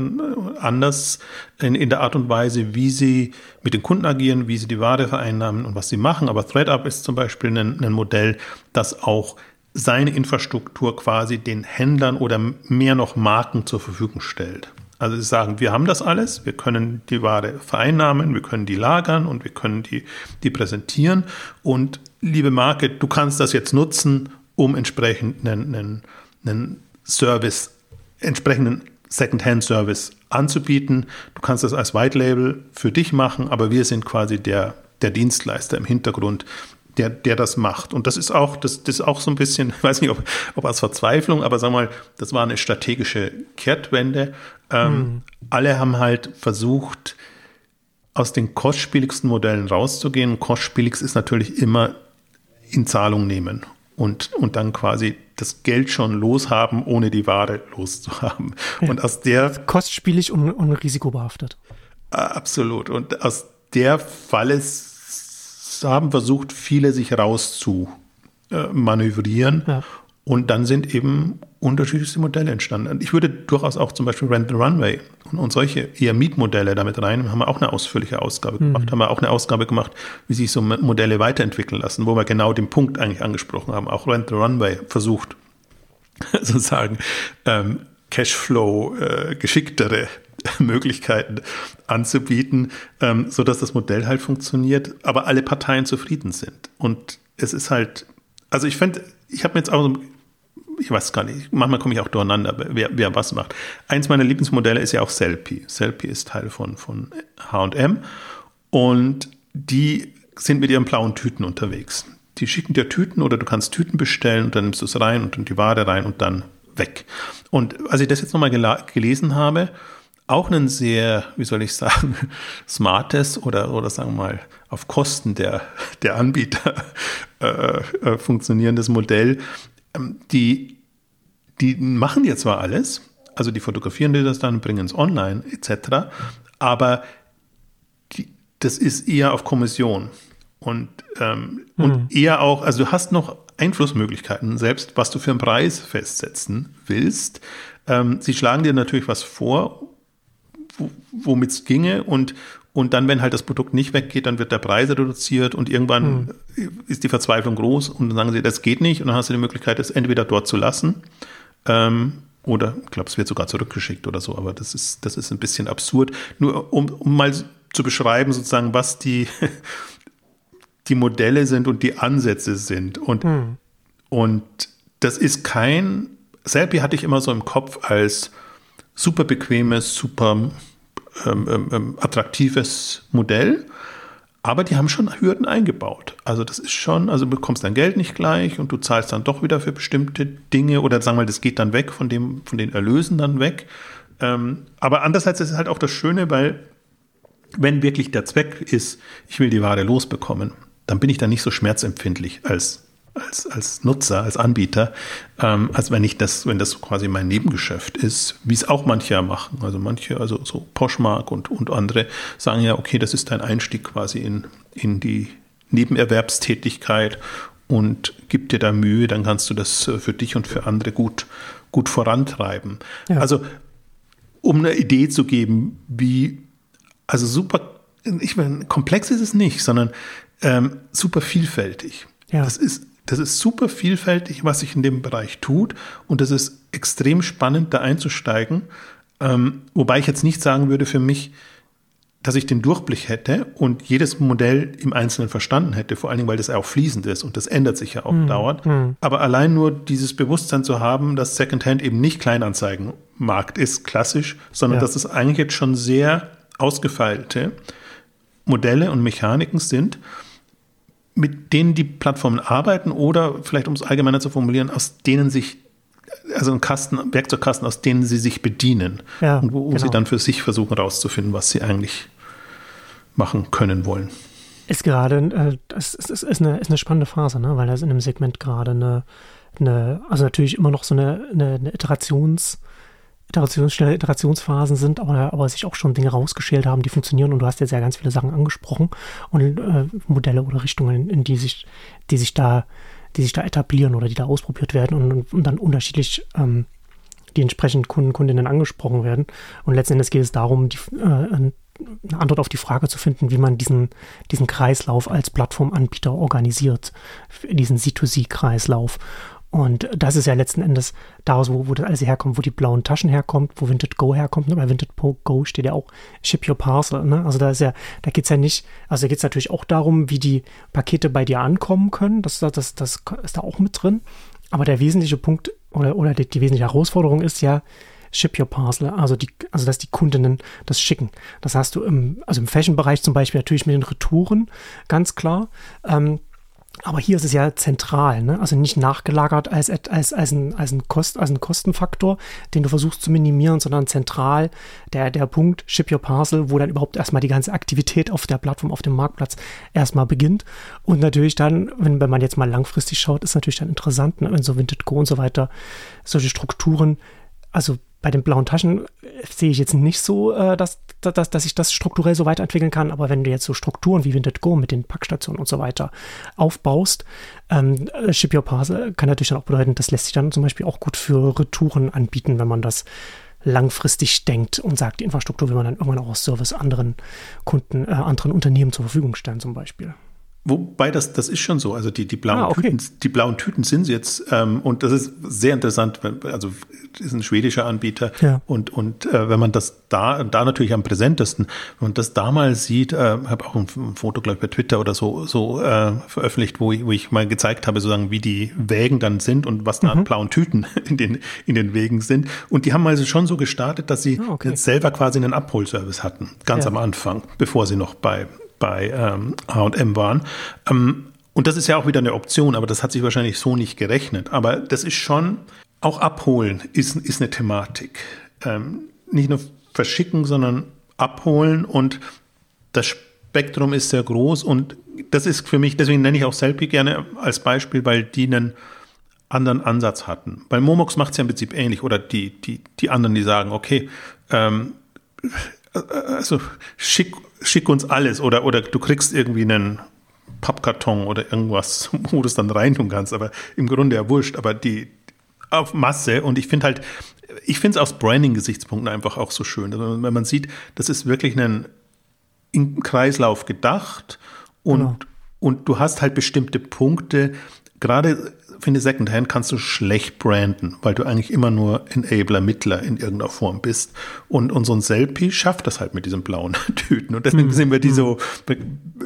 B: anders in, in der Art und Weise, wie sie mit den Kunden agieren, wie sie die Ware vereinnahmen und was sie machen. Aber ThreadUp ist zum Beispiel ein, ein Modell, das auch seine Infrastruktur quasi den Händlern oder mehr noch Marken zur Verfügung stellt. Also sie sagen, wir haben das alles, wir können die Ware vereinnahmen, wir können die lagern und wir können die, die präsentieren. Und liebe Marke, du kannst das jetzt nutzen, um entsprechend einen, einen, einen Service, entsprechenden Second-Hand-Service anzubieten. Du kannst das als White Label für dich machen, aber wir sind quasi der, der Dienstleister im Hintergrund, der, der das macht. Und das ist auch, das, das ist auch so ein bisschen, ich weiß nicht, ob, ob aus Verzweiflung, aber sag mal, das war eine strategische Kehrtwende. Ähm, Alle haben halt versucht, aus den kostspieligsten Modellen rauszugehen. Kostspieligst ist natürlich immer in Zahlung nehmen und, und dann quasi das Geld schon loshaben, ohne die Ware loszuhaben.
A: Ja.
B: Und aus der
A: Kostspielig und, und risikobehaftet.
B: Absolut. Und aus der Falle haben versucht, viele sich raus zu äh, manövrieren.
A: Ja.
B: Und dann sind eben unterschiedlichste Modelle entstanden. Ich würde durchaus auch zum Beispiel Rent the Runway und, und solche eher Mietmodelle damit rein, haben wir auch eine ausführliche Ausgabe mhm. gemacht, haben wir auch eine Ausgabe gemacht, wie sich so Modelle weiterentwickeln lassen, wo wir genau den Punkt eigentlich angesprochen haben. Auch Rent the Runway versucht, sozusagen ähm, Cashflow äh, geschicktere Möglichkeiten anzubieten, ähm, so dass das Modell halt funktioniert, aber alle Parteien zufrieden sind. Und es ist halt, also ich fände, ich habe mir jetzt auch so ich weiß gar nicht, manchmal komme ich auch durcheinander, wer, wer was macht. Eins meiner Lieblingsmodelle ist ja auch Selfie. Selfie ist Teil von, von H&M und die sind mit ihren blauen Tüten unterwegs. Die schicken dir Tüten oder du kannst Tüten bestellen und dann nimmst du es rein und dann die Ware rein und dann weg. Und als ich das jetzt nochmal gelesen habe, auch ein sehr, wie soll ich sagen, smartes oder, oder sagen wir mal auf Kosten der, der Anbieter äh, äh, funktionierendes Modell, ähm, die, die machen ja zwar alles, also die fotografieren dir das dann, bringen es online etc., aber die, das ist eher auf Kommission und, ähm, mhm. und eher auch, also du hast noch Einflussmöglichkeiten, selbst was du für einen Preis festsetzen willst. Ähm, sie schlagen dir natürlich was vor, womit es ginge und, und dann, wenn halt das Produkt nicht weggeht, dann wird der Preis reduziert und irgendwann hm. ist die Verzweiflung groß und dann sagen sie, das geht nicht und dann hast du die Möglichkeit, es entweder dort zu lassen ähm, oder, ich glaube, es wird sogar zurückgeschickt oder so, aber das ist, das ist ein bisschen absurd. Nur um, um mal zu beschreiben, sozusagen, was die, die Modelle sind und die Ansätze sind. Und, hm. und das ist kein, Selfie hatte ich immer so im Kopf als super bequemes, super ähm, ähm, ähm, attraktives Modell. Aber die haben schon Hürden eingebaut. Also das ist schon, also du bekommst dein Geld nicht gleich und du zahlst dann doch wieder für bestimmte Dinge oder sagen wir mal, das geht dann weg von dem, von den Erlösen dann weg. Ähm, aber andererseits ist es halt auch das Schöne, weil wenn wirklich der Zweck ist, ich will die Ware losbekommen, dann bin ich da nicht so schmerzempfindlich als als, als Nutzer, als Anbieter, ähm, als wenn ich das, wenn das quasi mein Nebengeschäft ist, wie es auch manche machen. Also manche, also so Poshmark und, und andere sagen ja, okay, das ist dein Einstieg quasi in, in die Nebenerwerbstätigkeit und gib dir da Mühe, dann kannst du das äh, für dich und für andere gut, gut vorantreiben. Ja. Also, um eine Idee zu geben, wie, also super, ich meine, komplex ist es nicht, sondern ähm, super vielfältig. Ja. Das ist das ist super vielfältig, was sich in dem Bereich tut und das ist extrem spannend, da einzusteigen. Ähm, wobei ich jetzt nicht sagen würde für mich, dass ich den Durchblick hätte und jedes Modell im Einzelnen verstanden hätte, vor allen Dingen, weil das auch fließend ist und das ändert sich ja auch mhm. dauernd. Mhm. Aber allein nur dieses Bewusstsein zu haben, dass Secondhand eben nicht Kleinanzeigenmarkt ist, klassisch, sondern ja. dass es eigentlich jetzt schon sehr ausgefeilte Modelle und Mechaniken sind mit denen die Plattformen arbeiten oder vielleicht um es allgemeiner zu formulieren, aus denen sich also ein Kasten, Werkzeugkasten, aus denen sie sich bedienen ja, und wo, genau. sie dann für sich versuchen herauszufinden, was sie eigentlich machen können wollen.
A: Ist gerade, äh, das ist, ist, ist, eine, ist eine spannende Phase, ne? weil das in dem Segment gerade eine, eine, also natürlich immer noch so eine, eine, eine Iterations- Iterations, Iterationsphasen sind, aber, aber sich auch schon Dinge rausgeschält haben, die funktionieren. Und du hast jetzt ja ganz viele Sachen angesprochen und äh, Modelle oder Richtungen, in die sich, die sich da, die sich da etablieren oder die da ausprobiert werden und, und, und dann unterschiedlich ähm, die entsprechenden Kunden, Kundinnen angesprochen werden. Und letzten Endes geht es darum, die, äh, eine Antwort auf die Frage zu finden, wie man diesen, diesen Kreislauf als Plattformanbieter organisiert, diesen C2C-Kreislauf. Und das ist ja letzten Endes daraus, wo, wo das alles herkommt, wo die blauen Taschen herkommt, wo Vinted Go herkommt. Ne? Bei Vinted Go steht ja auch Ship Your Parcel. Ne? Also da ist ja, da geht's ja nicht, also da geht's natürlich auch darum, wie die Pakete bei dir ankommen können. Das, das, das ist da auch mit drin. Aber der wesentliche Punkt oder, oder die, die wesentliche Herausforderung ist ja, Ship Your Parcel, also die, also dass die Kundinnen das schicken. Das hast du im, also im Fashion-Bereich zum Beispiel natürlich mit den Retouren, ganz klar. Ähm, aber hier ist es ja zentral, ne? also nicht nachgelagert als, als, als, ein, als, ein Kost, als ein Kostenfaktor, den du versuchst zu minimieren, sondern zentral der, der Punkt Ship Your Parcel, wo dann überhaupt erstmal die ganze Aktivität auf der Plattform, auf dem Marktplatz erstmal beginnt. Und natürlich dann, wenn, wenn man jetzt mal langfristig schaut, ist natürlich dann interessant, ne? wenn so Vinted Go und so weiter, solche Strukturen, also bei den blauen Taschen sehe ich jetzt nicht so, äh, dass, dass, dass ich das strukturell so weiterentwickeln kann. Aber wenn du jetzt so Strukturen wie Vinted Go mit den Packstationen und so weiter aufbaust, ähm, Ship Your Parcel kann natürlich dann auch bedeuten, das lässt sich dann zum Beispiel auch gut für Retouren anbieten, wenn man das langfristig denkt und sagt, die Infrastruktur will man dann irgendwann auch aus Service anderen Kunden, äh, anderen Unternehmen zur Verfügung stellen zum Beispiel.
B: Wobei das, das ist schon so. Also die, die, blauen,
A: Ah, okay.
B: Tüten, die blauen Tüten sind jetzt, ähm, und das ist sehr interessant, also ist ein schwedischer Anbieter
A: Ja.
B: und, und äh, wenn man das da, da natürlich am präsentesten, wenn man das da mal sieht, äh, habe auch ein, ein Foto, glaube ich, bei Twitter oder so, so äh, veröffentlicht, wo ich, wo ich mal gezeigt habe, sozusagen, wie die Wägen dann sind und was da an blauen Tüten in den, in den Wägen sind. Und die haben also schon so gestartet, dass sie
A: Ah, okay.
B: selber quasi einen Abholservice hatten, ganz
A: Ja.
B: am Anfang, bevor sie noch bei bei ähm, H&M waren. Ähm, und das ist ja auch wieder eine Option, aber das hat sich wahrscheinlich so nicht gerechnet. Aber das ist schon, auch abholen ist, ist eine Thematik. Ähm, nicht nur verschicken, sondern abholen und das Spektrum ist sehr groß und das ist für mich, deswegen nenne ich auch Selfie gerne als Beispiel, weil die einen anderen Ansatz hatten. Bei Momox macht es ja im Prinzip ähnlich oder die, die, die anderen, die sagen, okay, ähm, also schick, schick uns alles oder, oder du kriegst irgendwie einen Pappkarton oder irgendwas, wo du es dann reintun kannst, aber im Grunde ja wurscht, aber die auf Masse und ich finde halt, ich finde es aus Branding-Gesichtspunkten einfach auch so schön, also wenn man sieht, das ist wirklich ein Kreislauf gedacht und,
A: Genau.
B: und du hast halt bestimmte Punkte, gerade finde Secondhand kannst du schlecht branden, weil du eigentlich immer nur Enabler, Mittler in irgendeiner Form bist. Und, und so ein Selfie schafft das halt mit diesen blauen Tüten. Und deswegen sind wir die so prä-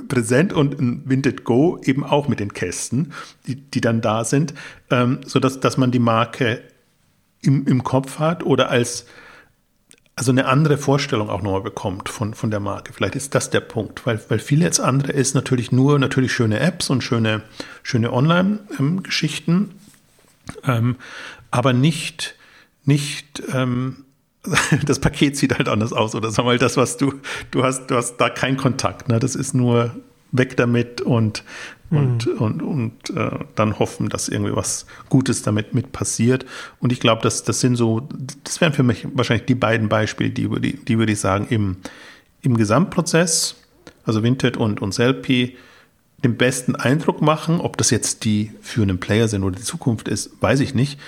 B: präsent und ein Vinted Go eben auch mit den Kästen, die, die dann da sind, ähm, sodass dass man die Marke im, im Kopf hat oder als also eine andere Vorstellung auch nochmal bekommt von, von der Marke. Vielleicht ist das der Punkt, weil, weil viele jetzt andere ist natürlich nur natürlich schöne Apps und schöne, schöne Online-Geschichten, ähm, aber nicht, nicht, ähm, das Paket sieht halt anders aus oder sag mal, das, was du, du hast, du hast da keinen Kontakt, ne? das ist nur weg damit und, und, und, und äh, dann hoffen, dass irgendwie was Gutes damit mit passiert. Und ich glaube, das, das sind so, das wären für mich wahrscheinlich die beiden Beispiele, die, würde ich- die würde ich sagen, im, im Gesamtprozess, also Vinted und, und Selfie, den besten Eindruck machen. Ob das jetzt die führenden Player sind oder die Zukunft ist, weiß ich nicht.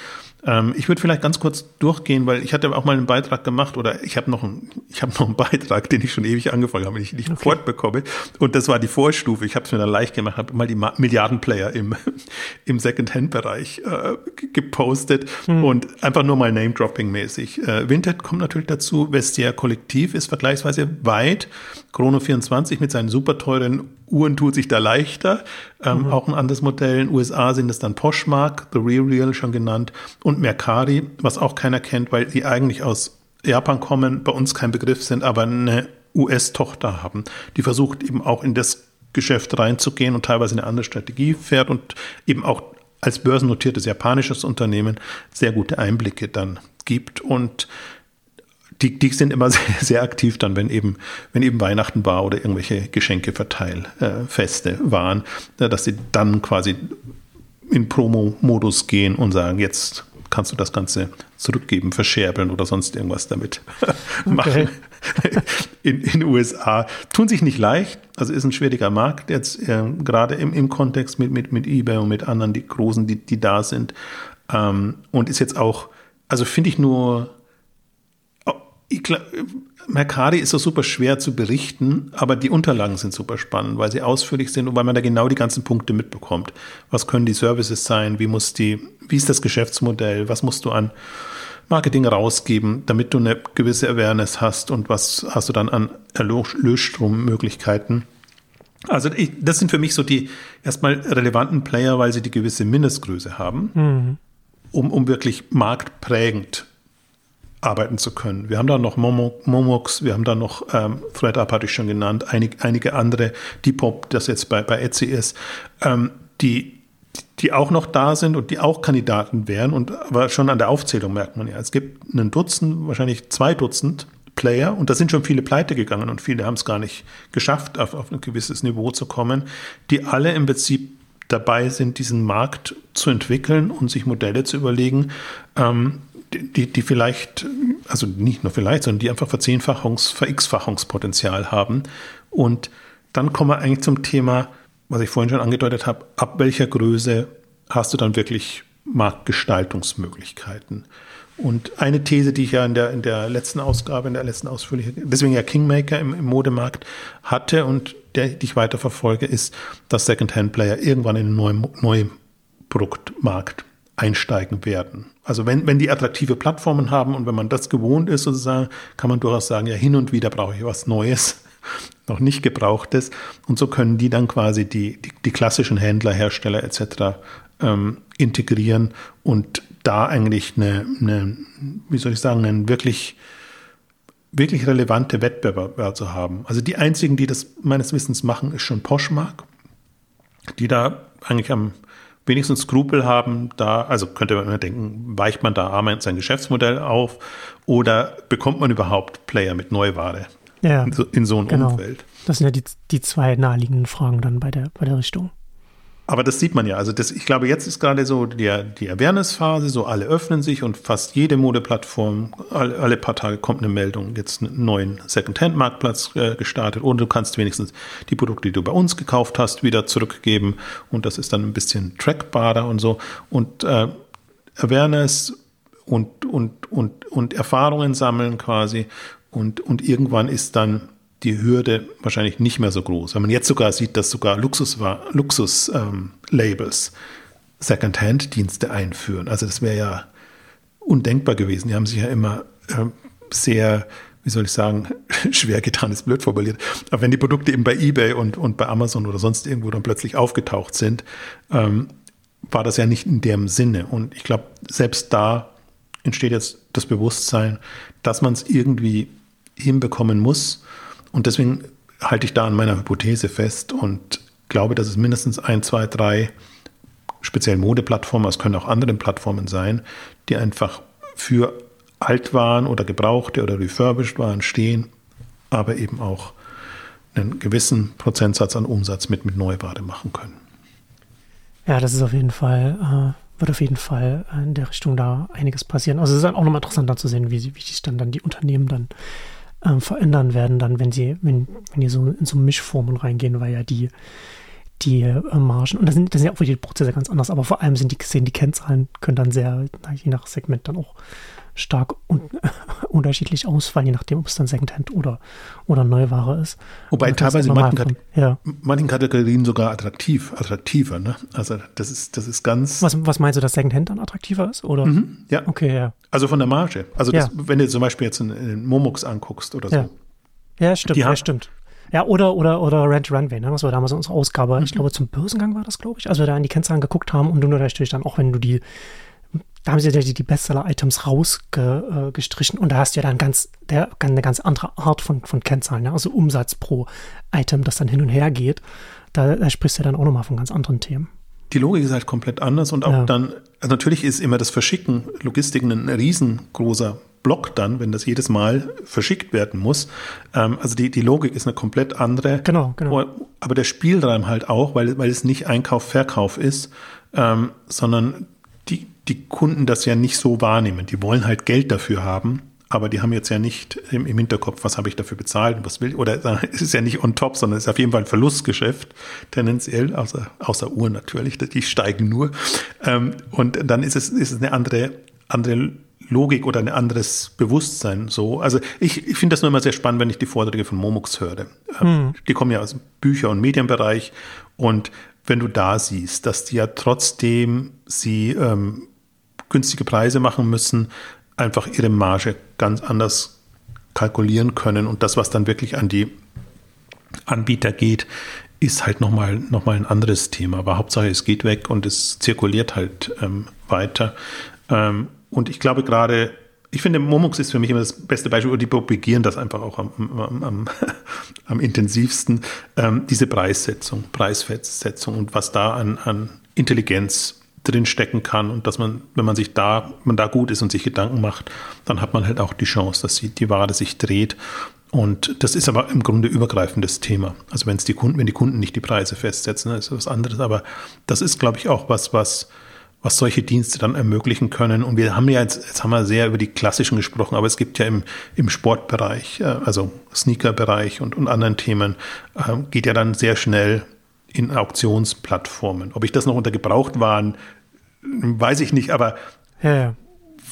B: Ähm, ich würde vielleicht ganz kurz durchgehen, weil ich hatte auch mal einen Beitrag gemacht oder ich habe noch, einen, ich habe noch einen Beitrag, den ich schon ewig angefangen habe, den ich nicht fortbekomme. Und das war die Vorstufe. Ich habe es mir dann leicht gemacht, habe mal die Milliardenplayer im, im Second-Hand-Bereich äh, gepostet und einfach nur mal Name-Dropping-mäßig. Äh, Vinted kommt natürlich dazu. Vestia Kollektiv ist vergleichsweise weit. Chrono 24 mit seinen super teuren Uhren tut sich da leichter. Ähm, Auch ein anderes Modell. In den USA sind es dann Poshmark, The Real Real schon genannt und Mercari, was auch keiner kennt, weil die eigentlich aus Japan kommen, bei uns kein Begriff sind, aber eine US-Tochter haben, die versucht eben auch in das Geschäft reinzugehen und teilweise eine andere Strategie fährt und eben auch als börsennotiertes japanisches Unternehmen sehr gute Einblicke dann gibt und die, die sind immer sehr, sehr aktiv dann, wenn eben, wenn eben Weihnachten war oder irgendwelche Geschenkeverteilfeste äh, waren, äh, dass sie dann quasi in Promo-Modus gehen und sagen, jetzt kannst du das Ganze zurückgeben, verscherbeln oder sonst irgendwas damit machen. In den USA tun sich nicht leicht, also ist ein schwieriger Markt jetzt äh, gerade im, im Kontext mit, mit, mit eBay und mit anderen, die großen, die, die da sind. Ähm, und ist jetzt auch, also finde ich nur glaub, Mercari ist so super schwer zu berichten, aber die Unterlagen sind super spannend, weil sie ausführlich sind und weil man da genau die ganzen Punkte mitbekommt. Was können die Services sein? Wie muss die, wie ist das Geschäftsmodell? Was musst du an Marketing rausgeben, damit du eine gewisse Awareness hast und was hast du dann an Erlösstrommöglichkeiten? Also ich, das sind für mich so die erstmal relevanten Player, weil sie die gewisse Mindestgröße haben, um, um wirklich marktprägend arbeiten zu können. Wir haben da noch Momo, Momox, wir haben da noch ähm, ThreadUp, hatte ich schon genannt, einig, einige andere, Depop, das jetzt bei, bei Etsy ist, ähm, die, die auch noch da sind und die auch Kandidaten wären. Und aber schon an der Aufzählung merkt man ja, es gibt einen Dutzend, wahrscheinlich zwei Dutzend Player und da sind schon viele pleite gegangen und viele haben es gar nicht geschafft, auf, auf ein gewisses Niveau zu kommen, die alle im Prinzip dabei sind, diesen Markt zu entwickeln und sich Modelle zu überlegen, ähm, die, die vielleicht, also nicht nur vielleicht, sondern die einfach Verzehnfachungs-, Ver-X-Fachungspotenzial haben. Und dann kommen wir eigentlich zum Thema, was ich vorhin schon angedeutet habe, ab welcher Größe hast du dann wirklich Marktgestaltungsmöglichkeiten? Und eine These, die ich ja in der, in der letzten Ausgabe, in der letzten ausführlichen, deswegen ja Kingmaker im, im Modemarkt hatte und der, die ich weiter verfolge, ist, dass Second-Hand-Player irgendwann in einen neuen, neuen Produktmarkt einsteigen werden. Also wenn, wenn die attraktive Plattformen haben und wenn man das gewohnt ist sozusagen, kann man durchaus sagen, ja, hin und wieder brauche ich was Neues, noch nicht gebrauchtes. Und so können die dann quasi die, die, die klassischen Händler, Hersteller etc. Ähm, integrieren und da eigentlich eine, eine, wie soll ich sagen, einen wirklich, wirklich relevante Wettbewerb zu haben. Also die einzigen, die das meines Wissens machen, ist schon Poshmark, die da eigentlich am wenigsten Skrupel haben, da, also könnte man immer denken, weicht man da einmal sein Geschäftsmodell auf oder bekommt man überhaupt Player mit Neuware
A: ja,
B: in so, in so einem genau. Umfeld?
A: Das sind ja die, die zwei naheliegenden Fragen dann bei der, bei der Richtung.
B: Aber das sieht man ja. Also das, ich glaube, jetzt ist gerade so die, die Awareness-Phase, so alle öffnen sich und fast jede Modeplattform, alle, alle paar Tage kommt eine Meldung, jetzt einen neuen Second-Hand-Marktplatz äh, gestartet und du kannst wenigstens die Produkte, die du bei uns gekauft hast, wieder zurückgeben und das ist dann ein bisschen trackbarer und so. Und äh, Awareness und, und, und, und Erfahrungen sammeln quasi und, und irgendwann ist dann die Hürde wahrscheinlich nicht mehr so groß. Wenn man jetzt sogar sieht, dass sogar Luxus-Labels Luxus, ähm, Second-Hand-Dienste einführen. Also das wäre ja undenkbar gewesen. Die haben sich ja immer äh, sehr, wie soll ich sagen, schwer getan, ist blöd formuliert. Aber wenn die Produkte eben bei eBay und, und bei Amazon oder sonst irgendwo dann plötzlich aufgetaucht sind, ähm, war das ja nicht in dem Sinne. Und ich glaube, selbst da entsteht jetzt das Bewusstsein, dass man es irgendwie hinbekommen muss, und deswegen halte ich da an meiner Hypothese fest und glaube, dass es mindestens ein, zwei, drei speziell Modeplattformen, es können auch andere Plattformen sein, die einfach für Altwaren oder gebrauchte oder refurbished Waren stehen, aber eben auch einen gewissen Prozentsatz an Umsatz mit, mit Neuware machen können.
A: Ja, das ist auf jeden Fall, äh, wird auf jeden Fall in der Richtung da einiges passieren. Also es ist auch nochmal interessanter zu sehen, wie, wie sich dann, dann die Unternehmen dann ähm, verändern werden, dann, wenn sie, wenn, wenn die so in so Mischformen reingehen, weil ja die, die äh, Margen, und da sind, da sind ja auch wieder die Prozesse ganz anders, aber vor allem sind die, sehen die Kennzahlen, können dann sehr, je nach Segment dann auch stark un unterschiedlich ausfallen, je nachdem, ob es dann Secondhand oder, oder Neuware ist.
B: Wobei teilweise in manchen, Kat ja. manchen, Kategorien sogar attraktiv, attraktiver, ne? Also das ist, das ist ganz.
A: Was, was meinst du, dass Secondhand dann attraktiver ist? Oder? Mhm,
B: ja. Okay, ja. Also von der Marge. Also das, ja. wenn du zum Beispiel jetzt einen Momux anguckst oder so.
A: Ja, ja stimmt, ja, stimmt. Ja, oder, oder, oder Rent Runway, ne? was war damals unsere Ausgabe, mhm. ich glaube zum Börsengang war das, glaube ich, als wir da in die Kennzahlen geguckt haben und du natürlich dann auch, wenn du die da haben sie die, die Bestseller-Items rausgestrichen und da hast du ja dann ganz, der, eine ganz andere Art von, von Kennzahlen, ja? also Umsatz pro Item, das dann hin und her geht. Da, da sprichst du dann auch nochmal von ganz anderen Themen.
B: Die Logik ist halt komplett anders und auch ja. dann, also natürlich ist immer das Verschicken, Logistik ein riesengroßer Block dann, wenn das jedes Mal verschickt werden muss. Ähm, also die, die Logik ist eine komplett andere.
A: Genau, genau.
B: Aber der Spielraum halt auch, weil, weil es nicht Einkauf, Verkauf ist, ähm, sondern die Kunden das ja nicht so wahrnehmen. Die wollen halt Geld dafür haben, aber die haben jetzt ja nicht im, im Hinterkopf, was habe ich dafür bezahlt und was will oder es ist ja nicht on top, sondern es ist auf jeden Fall ein Verlustgeschäft, tendenziell, außer, außer Uhren natürlich, die steigen nur. Ähm, und dann ist es, ist es eine andere, andere Logik oder ein anderes Bewusstsein so. Also ich, ich finde das nur immer sehr spannend, wenn ich die Vorträge von Momux höre. Mhm. Die kommen ja aus dem Bücher- und Medienbereich und wenn du da siehst, dass die ja trotzdem sie ähm, günstige Preise machen müssen, einfach ihre Marge ganz anders kalkulieren können. Und das, was dann wirklich an die Anbieter geht, ist halt nochmal noch mal ein anderes Thema. Aber Hauptsache, es geht weg und es zirkuliert halt ähm, weiter. Ähm, und ich glaube gerade, ich finde, Momux ist für mich immer das beste Beispiel, oder die propagieren das einfach auch am, am, am, am intensivsten, ähm, diese Preissetzung, Preissetzung und was da an, an Intelligenz drin stecken kann und dass man, wenn man sich da, man da gut ist und sich Gedanken macht, dann hat man halt auch die Chance, dass die, Ware sich dreht. Und das ist aber im Grunde übergreifendes Thema. Also wenn es die Kunden, wenn die Kunden nicht die Preise festsetzen, ist was anderes. Aber das ist, glaube ich, auch was, was, was solche Dienste dann ermöglichen können. Und wir haben ja jetzt, jetzt haben wir sehr über die klassischen gesprochen, aber es gibt ja im, im Sportbereich, äh, also Sneaker-Bereich und, und anderen Themen, äh, geht ja dann sehr schnell in Auktionsplattformen. Ob ich das noch unter Gebrauchtwaren, weiß ich nicht, aber ja, ja.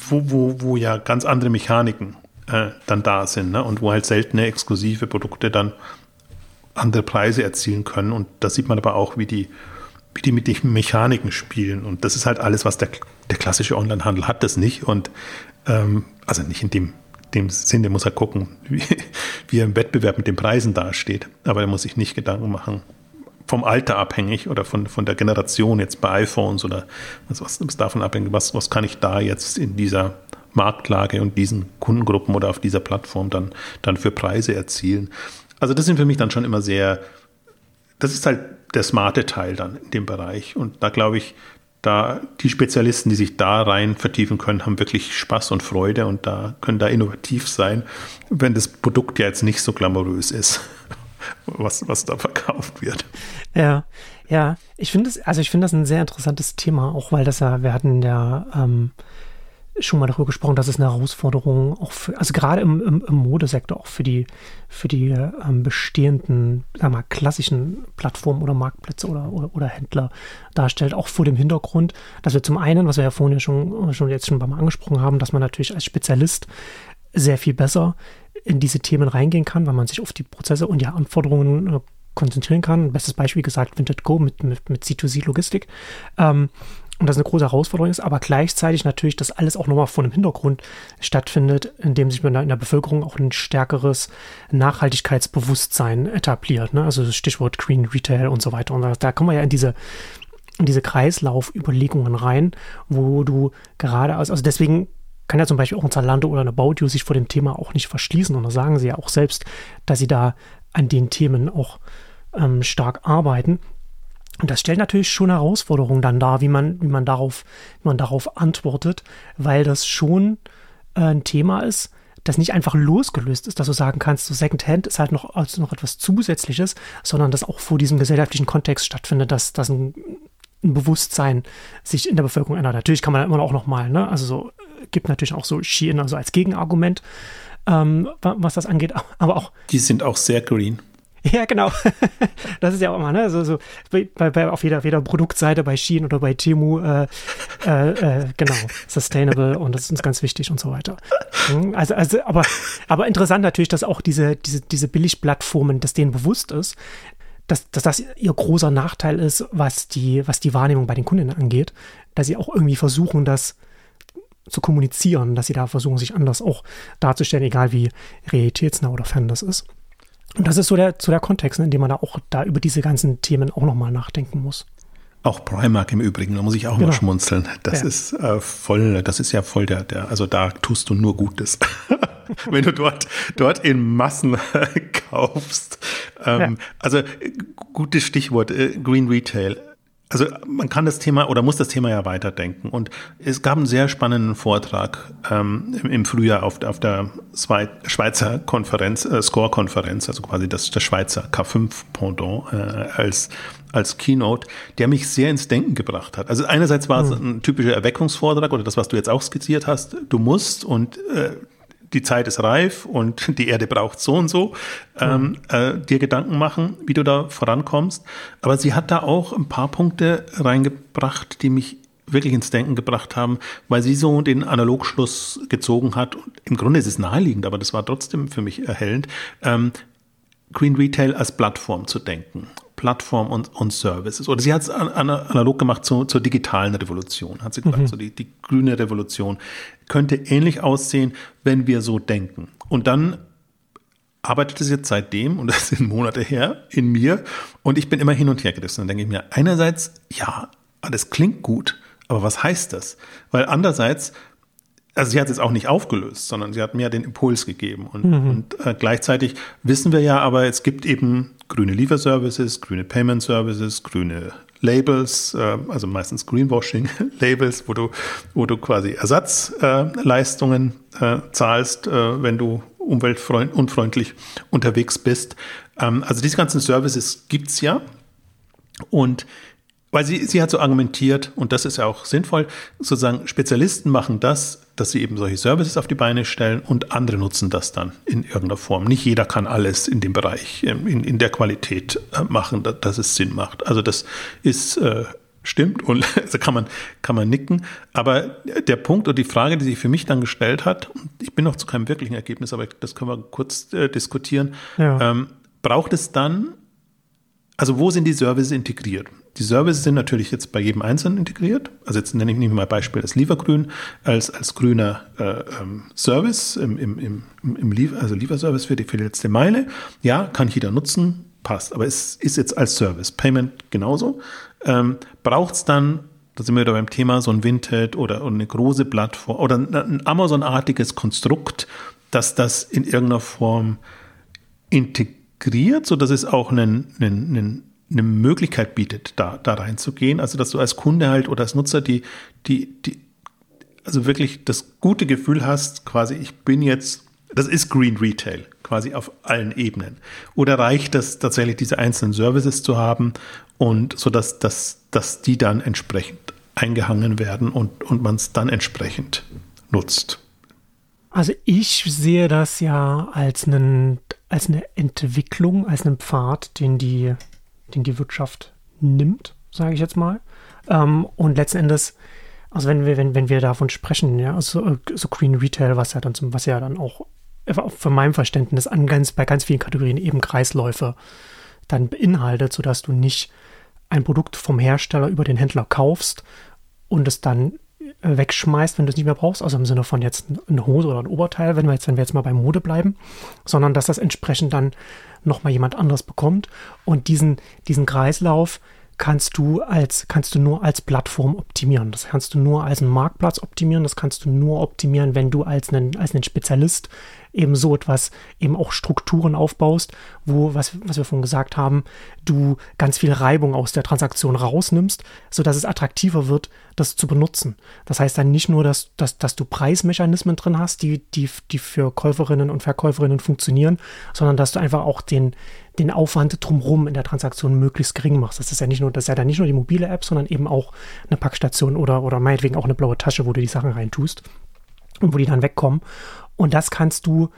B: Wo, wo, wo ja ganz andere Mechaniken äh, dann da sind ne? und wo halt seltene exklusive Produkte dann andere Preise erzielen können. Und da sieht man aber auch, wie die wie die mit den Mechaniken spielen. Und das ist halt alles, was der, der klassische Onlinehandel hat, das nicht. Und ähm, also nicht in dem, dem Sinne muss er gucken, wie, wie er im Wettbewerb mit den Preisen dasteht. Aber er muss sich nicht Gedanken machen, vom Alter abhängig oder von, von der Generation jetzt bei iPhones oder was, was ist davon abhängig, was, was kann ich da jetzt in dieser Marktlage und diesen Kundengruppen oder auf dieser Plattform dann, dann für Preise erzielen. Also das sind für mich dann schon immer sehr, das ist halt der smarte Teil dann in dem Bereich. Und da glaube ich, da die Spezialisten, die sich da rein vertiefen können, haben wirklich Spaß und Freude und da können da innovativ sein, wenn das Produkt ja jetzt nicht so glamourös ist, was, was da verkauft wird.
A: Ja, ja, ich finde es, also ich finde das ein sehr interessantes Thema, auch weil das ja, wir hatten ja ähm, schon mal darüber gesprochen, dass es eine Herausforderung auch für, also gerade im, im, im Modesektor auch für die, für die ähm, bestehenden, sagen mal, klassischen Plattformen oder Marktplätze oder, oder, oder, Händler darstellt, auch vor dem Hintergrund, dass wir zum einen, was wir ja vorhin ja schon, schon jetzt schon mal angesprochen haben, dass man natürlich als Spezialist sehr viel besser in diese Themen reingehen kann, weil man sich auf die Prozesse und die Anforderungen äh, konzentrieren kann. Bestes Beispiel gesagt, Vinted Go mit, mit, mit C2C-Logistik. Ähm, und das eine große Herausforderung ist, aber gleichzeitig natürlich, dass alles auch nochmal vor einem Hintergrund stattfindet, in dem sich in der Bevölkerung auch ein stärkeres Nachhaltigkeitsbewusstsein etabliert. Ne? Also Stichwort Green Retail und so weiter. Und da kommen wir ja in diese, in diese Kreislaufüberlegungen rein, wo du gerade, also, also deswegen kann ja zum Beispiel auch ein Zalando oder eine Baudio sich vor dem Thema auch nicht verschließen. Und da sagen sie ja auch selbst, dass sie da an den Themen auch ähm, stark arbeiten. Und das stellt natürlich schon Herausforderungen dann dar, wie man, wie man, darauf, wie man darauf antwortet, weil das schon äh, ein Thema ist, das nicht einfach losgelöst ist, dass du sagen kannst, so Secondhand ist halt noch, also noch etwas Zusätzliches, sondern das auch vor diesem gesellschaftlichen Kontext stattfindet, dass, dass ein, ein Bewusstsein sich in der Bevölkerung ändert. Natürlich kann man immer auch nochmal, ne, also so, gibt natürlich auch so Shein also als Gegenargument, ähm, was das angeht, aber auch.
B: Die sind auch sehr green.
A: Ja, genau. Das ist ja auch immer, ne? So, so bei, bei, auf jeder, jeder Produktseite, bei Shein oder bei Temu, äh, äh, äh, genau, sustainable und das ist uns ganz wichtig und so weiter. Hm, also, also, aber, aber interessant natürlich, dass auch diese, diese, diese Billigplattformen, dass denen bewusst ist, dass, dass das ihr großer Nachteil ist, was die, was die Wahrnehmung bei den Kunden angeht, dass sie auch irgendwie versuchen, das zu kommunizieren, dass sie da versuchen, sich anders auch darzustellen, egal wie realitätsnah oder fern das ist. Und das ist so der, so der Kontext, ne, in dem man da auch da über diese ganzen Themen auch nochmal nachdenken muss.
B: Auch Primark im Übrigen, da muss ich auch genau. mal schmunzeln. Das ja. ist äh, voll, das ist ja voll der, der, also da tust du nur Gutes. Wenn du dort, dort in Massen kaufst. Ähm, ja. Also gutes Stichwort, äh, Green Retail. Also man kann das Thema oder muss das Thema ja weiterdenken. Und es gab einen sehr spannenden Vortrag ähm, im, Frühjahr auf, auf der Schweizer Konferenz, äh, Score-Konferenz, also quasi das, das Schweizer K5-Pendant äh, als, als Keynote, der mich sehr ins Denken gebracht hat. Also einerseits war es hm. ein typischer Erweckungsvortrag oder das, was du jetzt auch skizziert hast. Du musst und äh, die Zeit ist reif und die Erde braucht so und so, ähm, äh, dir Gedanken machen, wie du da vorankommst. Aber sie hat da auch ein paar Punkte reingebracht, die mich wirklich ins Denken gebracht haben, weil sie so den Analogschluss gezogen hat. Und Im Grunde ist es naheliegend, aber das war trotzdem für mich erhellend, ähm, Green Retail als Plattform zu denken. Plattform und, und Services. Oder sie hat es analog gemacht zu, zur digitalen Revolution, hat sie gesagt, mhm. so die, die grüne Revolution könnte ähnlich aussehen, wenn wir so denken. Und dann arbeitet es jetzt seitdem, und das sind Monate her, in mir, und ich bin immer hin und her gerissen. Dann denke ich mir, einerseits, ja, das klingt gut, aber was heißt das? Weil andererseits also sie hat es jetzt auch nicht aufgelöst, sondern sie hat mir den Impuls gegeben. Und, mhm. und äh, gleichzeitig wissen wir ja, aber es gibt eben grüne Lieferservices, grüne Payment Services, grüne Labels, äh, also meistens Greenwashing-Labels, wo du, wo du quasi Ersatzleistungen äh, zahlst, äh, wenn du umweltunfreundlich unterwegs bist. Ähm, also diese ganzen Services gibt's ja. Und weil sie, sie hat so argumentiert, und das ist ja auch sinnvoll, sozusagen Spezialisten machen das, dass sie eben solche Services auf die Beine stellen und andere nutzen das dann in irgendeiner Form. Nicht jeder kann alles in dem Bereich, ähm, in, in der Qualität äh, machen, dass, dass es Sinn macht. Also das ist, äh, stimmt und also kann man, kann man nicken. Aber der Punkt und die Frage, die sich für mich dann gestellt hat, ich bin noch zu keinem wirklichen Ergebnis, aber das können wir kurz äh, diskutieren, ja. ähm, braucht es dann also wo sind die Services integriert? Die Services sind natürlich jetzt bei jedem Einzelnen integriert. Also jetzt nenne ich nicht mal Beispiel das Liefergrün als, als grüner äh, ähm, Service im, im, im, im Liefer, also Lieferservice für die, für die letzte Meile. Ja, kann jeder nutzen, passt. Aber es ist jetzt als Service. Payment genauso. Ähm, Braucht es dann, da sind wir wieder beim Thema, so ein Vinted oder, oder eine große Plattform oder ein Amazon-artiges Konstrukt, dass das in irgendeiner Form integriert sodass es auch einen, einen, einen, eine Möglichkeit bietet, da, da reinzugehen. Also, dass du als Kunde halt oder als Nutzer die, die, die, also wirklich das gute Gefühl hast, quasi, ich bin jetzt, das ist Green Retail, quasi auf allen Ebenen. Oder reicht das tatsächlich, diese einzelnen Services zu haben und so dass, dass, dass die dann entsprechend eingehangen werden und, und man es dann entsprechend nutzt?
A: Also ich sehe das ja als einen als eine Entwicklung, als einen Pfad, den die, den die Wirtschaft nimmt, sage ich jetzt mal. Ähm, und letzten Endes, also wenn wir, wenn, wenn wir davon sprechen, ja, also so Green Retail, was ja dann zum, was ja dann auch für mein Verständnis an ganz, bei ganz vielen Kategorien eben Kreisläufe dann beinhaltet, sodass du nicht ein Produkt vom Hersteller über den Händler kaufst und es dann wegschmeißt, wenn du es nicht mehr brauchst, also im Sinne von jetzt eine Hose oder ein Oberteil, wenn wir jetzt, wenn wir jetzt mal bei Mode bleiben, sondern dass das entsprechend dann nochmal jemand anderes bekommt und diesen, diesen Kreislauf kannst du als, kannst du nur als Plattform optimieren. Das kannst du nur als einen Marktplatz optimieren. Das kannst du nur optimieren, wenn du als einen, als einen Spezialist eben so etwas, eben auch Strukturen aufbaust, wo, was, was wir vorhin gesagt haben, du ganz viel Reibung aus der Transaktion rausnimmst, sodass es attraktiver wird, das zu benutzen. Das heißt dann nicht nur, dass, dass, dass du Preismechanismen drin hast, die, die, die für Käuferinnen und Verkäuferinnen funktionieren, sondern dass du einfach auch den, den Aufwand drumherum in der Transaktion möglichst gering machst. Das ist ja nicht nur, das ist ja dann nicht nur die mobile App, sondern eben auch eine Packstation oder, oder meinetwegen auch eine blaue Tasche, wo du die Sachen reintust und wo die dann wegkommen. Und das kannst du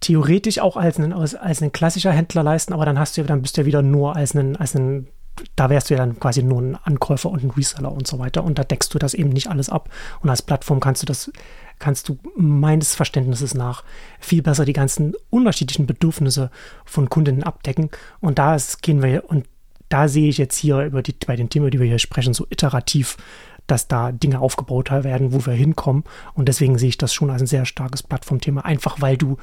A: theoretisch auch als ein, als, als ein klassischer Händler leisten, aber dann hast du dann bist du ja wieder nur als ein, als ein da wärst du ja dann quasi nur ein Ankäufer und ein Reseller und so weiter. Und da deckst du das eben nicht alles ab. Und als Plattform kannst du das, kannst du meines Verständnisses nach viel besser die ganzen unterschiedlichen Bedürfnisse von Kundinnen abdecken. Und da gehen wir, und da sehe ich jetzt hier über die, bei den Themen, über die wir hier sprechen, so iterativ, dass da Dinge aufgebaut werden, wo wir hinkommen. Und deswegen sehe ich das schon als ein sehr starkes Plattformthema, einfach weil du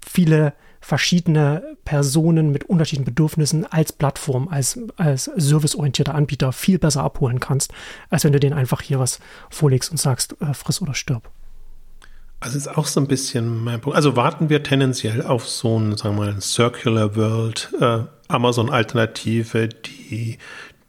A: viele verschiedene Personen mit unterschiedlichen Bedürfnissen als Plattform, als, als serviceorientierter Anbieter viel besser abholen kannst, als wenn du denen einfach hier was vorlegst und sagst, äh, friss oder stirb.
B: Also ist auch so ein bisschen mein Punkt. Also warten wir tendenziell auf so ein, sagen wir mal, Circular World, äh, Amazon-Alternative, die,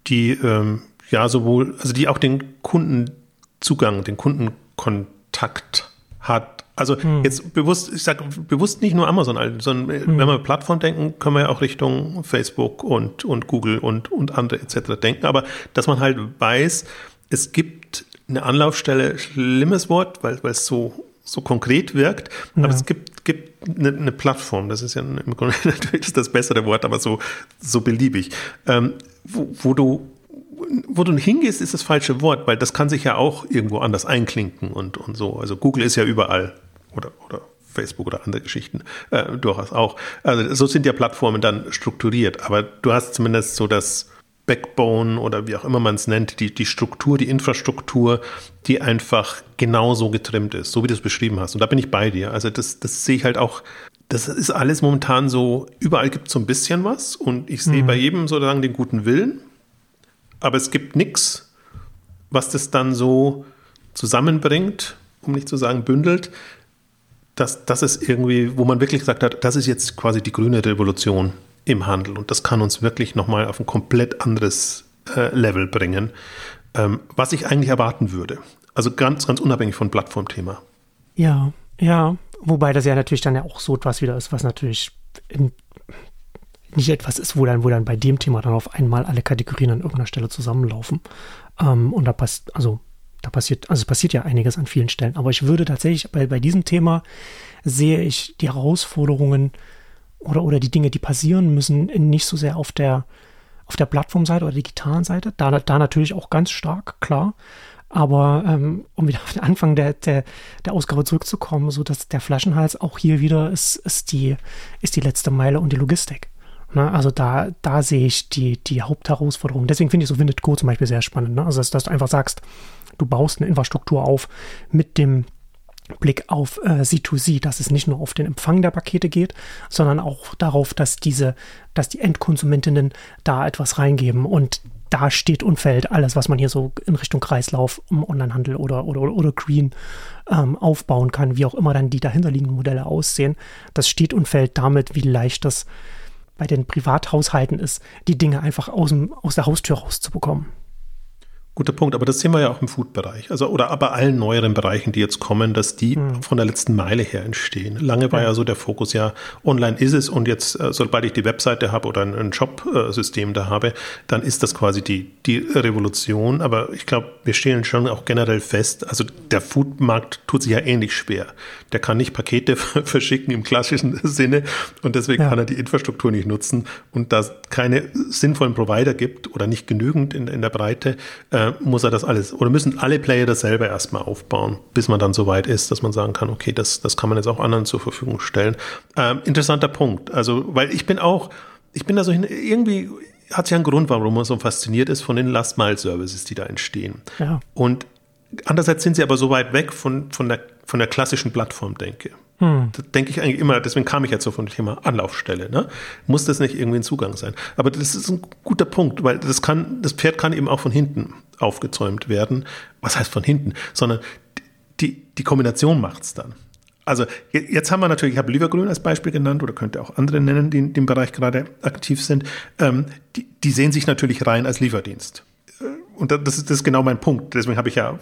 B: die ähm, ja sowohl, also die auch den Kundenzugang, den Kundenkontakt hat also hm. jetzt bewusst, ich sage bewusst nicht nur Amazon, sondern hm. wenn wir Plattform denken, können wir ja auch Richtung Facebook und, und Google und, und andere etc. denken. Aber dass man halt weiß, es gibt eine Anlaufstelle, schlimmes Wort, weil, weil es so, so konkret wirkt, ja. aber es gibt, gibt eine, eine, Plattform, das ist ja im Grunde natürlich das bessere Wort, aber so, so beliebig, ähm, wo, wo du wo du hingehst, ist das falsche Wort, weil das kann sich ja auch irgendwo anders einklinken und, und so. Also Google ist ja überall oder, oder Facebook oder andere Geschichten äh, durchaus auch. Also so sind ja Plattformen dann strukturiert, aber du hast zumindest so das Backbone oder wie auch immer man es nennt, die, die Struktur, die Infrastruktur, die einfach genauso getrimmt ist, so wie du es beschrieben hast. Und da bin ich bei dir. Also das, das sehe ich halt auch, das ist alles momentan so, überall gibt es so ein bisschen was und ich sehe mhm. bei jedem sozusagen den guten Willen, aber es gibt nichts, was das dann so zusammenbringt, um nicht zu sagen bündelt, das, das ist irgendwie, wo man wirklich gesagt hat, das ist jetzt quasi die grüne Revolution im Handel und das kann uns wirklich nochmal auf ein komplett anderes äh, Level bringen, ähm, was ich eigentlich erwarten würde. Also ganz, ganz unabhängig von Plattformthema.
A: Ja, ja, wobei das ja natürlich dann ja auch so etwas wieder ist, was natürlich in, nicht etwas ist, wo dann, wo dann bei dem Thema dann auf einmal alle Kategorien an irgendeiner Stelle zusammenlaufen. Ähm, und da passt, also da passiert, also es passiert ja einiges an vielen Stellen. Aber ich würde tatsächlich bei, bei diesem Thema sehe ich die Herausforderungen oder, oder die Dinge, die passieren müssen, nicht so sehr auf der, auf der Plattformseite oder digitalen Seite. Da, da natürlich auch ganz stark, klar. Aber ähm, um wieder auf den Anfang der, der, der Ausgabe zurückzukommen, so dass der Flaschenhals auch hier wieder ist, ist, die, ist die letzte Meile und die Logistik. Ne? Also da, da sehe ich die, die Hauptherausforderung. Deswegen finde ich so Windet Go zum Beispiel sehr spannend. Ne? Also dass, dass, du einfach sagst, du baust eine Infrastruktur auf mit dem Blick auf äh, C2C, dass es nicht nur auf den Empfang der Pakete geht, sondern auch darauf, dass diese, dass die Endkonsumentinnen da etwas reingeben und da steht und fällt alles, was man hier so in Richtung Kreislauf, Onlinehandel oder, oder, oder Green ähm, aufbauen kann, wie auch immer dann die dahinterliegenden Modelle aussehen. Das steht und fällt damit, wie leicht das bei den Privathaushalten ist, die Dinge einfach aus, dem, aus der Haustür rauszubekommen.
B: Guter Punkt, aber das sehen wir ja auch im Food-Bereich. Also, oder aber allen neueren Bereichen, die jetzt kommen, dass die hm. von der letzten Meile her entstehen. Lange war ja. ja so der Fokus, ja, online ist es und jetzt, äh, sobald ich die Webseite habe oder ein, ein Shop-System da habe, dann ist das quasi die, die Revolution. Aber ich glaube, wir stellen schon auch generell fest, also der Food-Markt tut sich ja ähnlich schwer. Der kann nicht Pakete verschicken im klassischen Sinne und deswegen ja. kann er die Infrastruktur nicht nutzen. Und da es keine sinnvollen Provider gibt oder nicht genügend in, in der Breite, äh, muss er das alles oder müssen alle Player das selber erstmal aufbauen, bis man dann so weit ist, dass man sagen kann, okay, das, das kann man jetzt auch anderen zur Verfügung stellen. Ähm, interessanter Punkt. Also, weil ich bin auch, ich bin da so hin, irgendwie hat es ja einen Grund, warum man so fasziniert ist von den Last-Mile-Services, die da entstehen. Ja. Und andererseits sind sie aber so weit weg von, von, der, von der klassischen Plattform-Denke. Hm. Denke ich eigentlich immer, deswegen kam ich jetzt so von dem Thema Anlaufstelle. Ne? Muss das nicht irgendwie ein Zugang sein? Aber das ist ein guter Punkt, weil das kann, das Pferd kann eben auch von hinten aufgezäumt werden. Was heißt von hinten? Sondern die, die Kombination macht's dann. Also jetzt haben wir natürlich, ich habe Liebergrün als Beispiel genannt oder könnte auch andere nennen, die in dem Bereich gerade aktiv sind. Ähm, die, die sehen sich natürlich rein als Lieferdienst. Äh, und das ist, das ist genau mein Punkt. Deswegen habe ich ja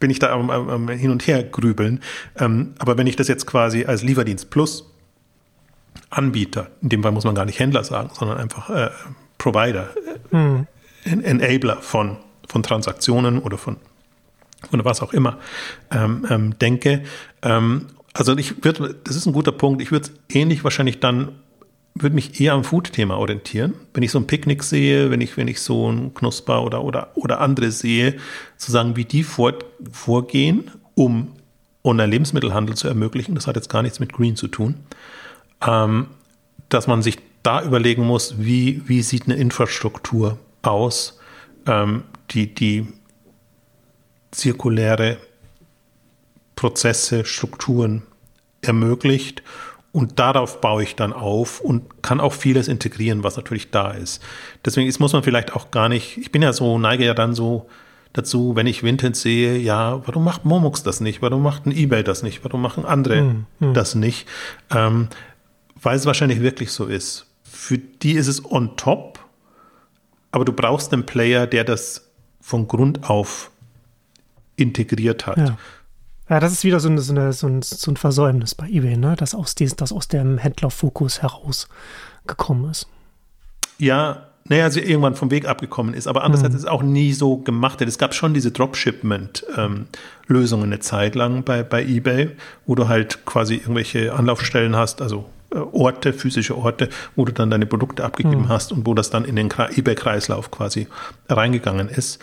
B: bin ich da am, am Hin und Her grübeln. Ähm, aber wenn ich das jetzt quasi als Lieferdienst Plus Anbieter, in dem Fall muss man gar nicht Händler sagen, sondern einfach äh, Provider, äh, hm. Enabler von, von Transaktionen oder von oder was auch immer ähm, ähm, denke. Ähm, also ich würde, das ist ein guter Punkt. Ich würde es ähnlich wahrscheinlich dann würde mich eher am Food-Thema orientieren. Wenn ich so ein Picknick sehe, wenn ich, wenn ich so ein Knusper oder, oder, oder andere sehe, zu sagen, wie die vor, vorgehen, um Online-Lebensmittelhandel zu ermöglichen. Das hat jetzt gar nichts mit Green zu tun. Ähm, dass man sich da überlegen muss, wie, wie sieht eine Infrastruktur aus, ähm, die, die zirkuläre Prozesse, Strukturen ermöglicht und darauf baue ich dann auf und kann auch vieles integrieren, was natürlich da ist. Deswegen ist, muss man vielleicht auch gar nicht, ich bin ja so, neige ja dann so dazu, wenn ich Vinted sehe, ja, warum macht Momux das nicht? Warum macht ein Ebay das nicht? Warum machen andere hm, hm. das nicht? Ähm, weil es wahrscheinlich wirklich so ist. Für die ist es on top, aber du brauchst einen Player, der das von Grund auf integriert hat.
A: Ja. Ja, das ist wieder so, eine, so, eine, so, ein, so ein Versäumnis bei eBay, ne? dass aus, dies, das aus dem Händlerfokus herausgekommen ist.
B: Ja, naja, sie irgendwann vom Weg abgekommen ist, aber andererseits mhm. ist es auch nie so gemacht. Es gab schon diese Dropshipment-Lösungen ähm, eine Zeit lang bei, bei eBay, wo du halt quasi irgendwelche Anlaufstellen hast, also Orte, physische Orte, wo du dann deine Produkte abgegeben mhm. hast und wo das dann in den eBay-Kreislauf quasi reingegangen ist.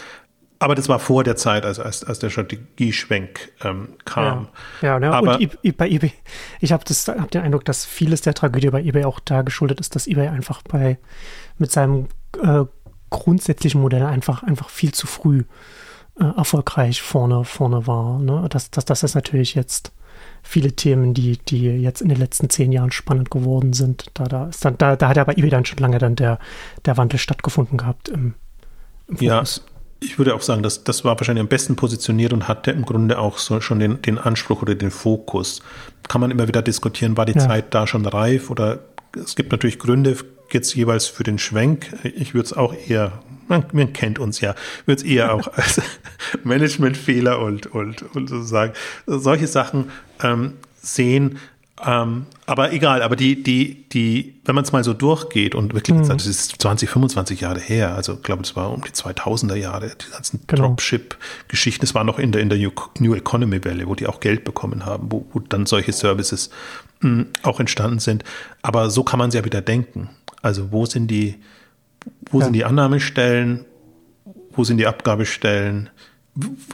B: Aber das war vor der Zeit, als, als, als der Strategieschwenk ähm, kam.
A: Ja, ja ne? Aber, und bei eBay, ich habe hab den Eindruck, dass vieles der Tragödie bei eBay auch da geschuldet ist, dass eBay einfach bei mit seinem äh, grundsätzlichen Modell einfach, einfach viel zu früh äh, erfolgreich vorne, vorne war. Ne? Das, das, das ist natürlich jetzt viele Themen, die, die jetzt in den letzten zehn Jahren spannend geworden sind. Da, da, ist dann, da, da hat ja bei eBay dann schon lange dann der, der Wandel stattgefunden gehabt im,
B: im. Ja ich würde auch sagen, dass das war wahrscheinlich am besten positioniert und hatte im Grunde auch so schon den, den Anspruch oder den Fokus. Kann man immer wieder diskutieren, war die ja. Zeit da schon reif oder es gibt natürlich Gründe jetzt jeweils für den Schwenk. Ich würde es auch eher, man, man, kennt uns ja, würde es eher auch als Managementfehler und, und, und sozusagen solche Sachen ähm, sehen. Ähm, aber egal, aber die, die, die, wenn man es mal so durchgeht und wirklich, mhm. das ist 20, 25 Jahre her, also ich glaube, es war um die 2000er Jahre, die ganzen genau. Dropship-Geschichten, es war noch in der, in der New Economy-Welle, wo die auch Geld bekommen haben, wo, wo dann solche Services mh, hm, auch entstanden sind. Aber so kann man es ja wieder denken. Also wo sind die, wo ja. sind die Annahmestellen, wo sind die Abgabestellen,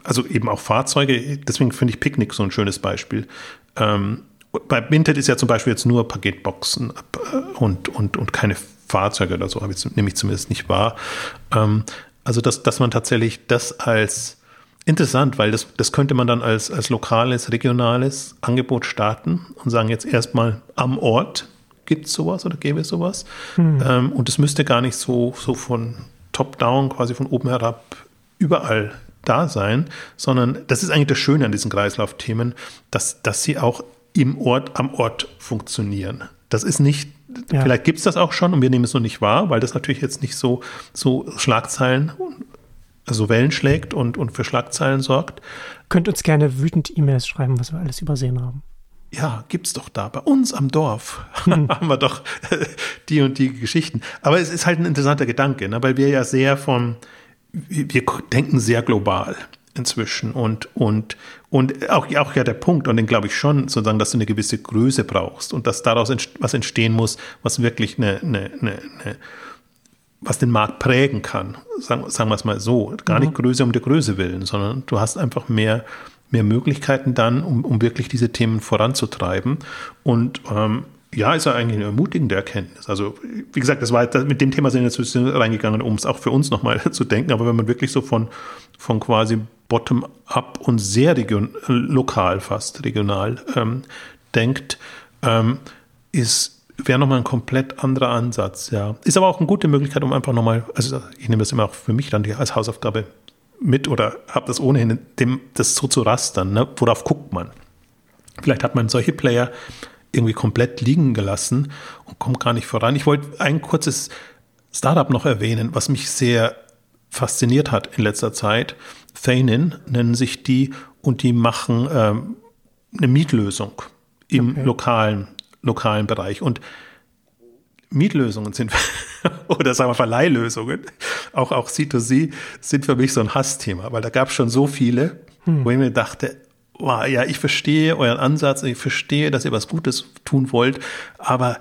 B: also eben auch Fahrzeuge, deswegen finde ich Picknick so ein schönes Beispiel. Ähm, bei Vinted ist ja zum Beispiel jetzt nur Paketboxen äh, und, und, und keine Fahrzeuge oder so, habe ich nämlich zumindest nicht wahr. Ähm, also, dass, dass man tatsächlich das als interessant, weil das, das könnte man dann als, als lokales, regionales Angebot starten und sagen jetzt erstmal am Ort gibt es sowas oder gäbe es sowas. Hm. Ähm, und es müsste gar nicht so, so von top-down, quasi von oben herab überall da sein, sondern das ist eigentlich das Schöne an diesen Kreislaufthemen, dass, dass sie auch im Ort, am Ort funktionieren. Das ist nicht, ja. vielleicht gibt es das auch schon und wir nehmen es noch nicht wahr, weil das natürlich jetzt nicht so, so Schlagzeilen, also Wellen schlägt und, und für Schlagzeilen sorgt.
A: Könnt uns gerne wütend E-Mails schreiben, was wir alles übersehen haben.
B: Ja, gibt's doch da. Bei uns am Dorf haben wir doch die und die Geschichten. Aber es ist halt ein interessanter Gedanke, ne? weil wir ja sehr von, wir denken sehr global inzwischen und, und, und auch, auch ja der Punkt, und den glaube ich schon, sozusagen, dass du eine gewisse Größe brauchst und dass daraus was entstehen muss, was wirklich eine, eine, eine, eine was den Markt prägen kann, sagen, sagen wir es mal so. Gar nicht mhm. Größe um der Größe willen, sondern du hast einfach mehr, mehr Möglichkeiten dann, um, um wirklich diese Themen voranzutreiben. Und ähm, ja, ist ja eigentlich eine ermutigende Erkenntnis. Also, wie gesagt, das war mit dem Thema sind wir jetzt reingegangen, um es auch für uns nochmal zu denken. Aber wenn man wirklich so von, von quasi bottom-up und sehr region, lokal fast regional ähm, denkt, ähm, ist wäre nochmal ein komplett anderer Ansatz, ja. Ist aber auch eine gute Möglichkeit, um einfach nochmal, also ich nehme das immer auch für mich dann als Hausaufgabe mit oder habe das ohnehin, dem, das so zu rastern, ne? worauf guckt man? Vielleicht hat man solche Player, irgendwie komplett liegen gelassen und kommt gar nicht voran. Ich wollte ein kurzes Startup noch erwähnen, was mich sehr fasziniert hat in letzter Zeit. Feinin nennen sich die und die machen ähm, eine Mietlösung im okay. lokalen, lokalen Bereich. Und Mietlösungen sind, oder sagen wir Verleihlösungen, auch, auch C2C, sind für mich so ein Hassthema, weil da gab es schon so viele, hm. wo ich mir dachte, oh, ja, ich verstehe euren Ansatz, ich verstehe, dass ihr was Gutes tun wollt, aber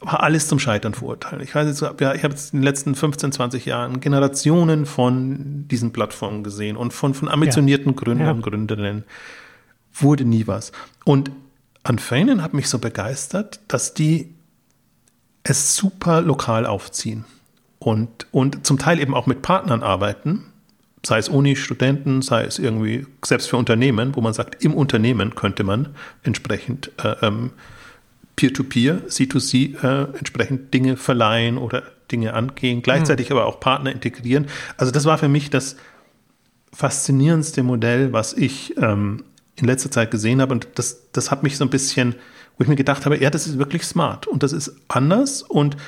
B: war alles zum Scheitern verurteilt. Ich weiß jetzt, ja, ich habe jetzt in den letzten 15, 20 Jahren Generationen von diesen Plattformen gesehen und von, von ambitionierten ja. Gründern ja. und Gründerinnen. Wurde nie was. Und an Feinen hat mich so begeistert, dass die es super lokal aufziehen und, und zum Teil eben auch mit Partnern arbeiten, sei es Uni, Studenten, sei es irgendwie selbst für Unternehmen, wo man sagt, im Unternehmen könnte man entsprechend äh, ähm, Peer-to-Peer, C2C äh, entsprechend Dinge verleihen oder Dinge angehen, gleichzeitig mhm. aber auch Partner integrieren. Also das war für mich das faszinierendste Modell, was ich ähm, in letzter Zeit gesehen habe. Und das, das hat mich so ein bisschen, wo ich mir gedacht habe, ja, das ist wirklich smart und das ist anders und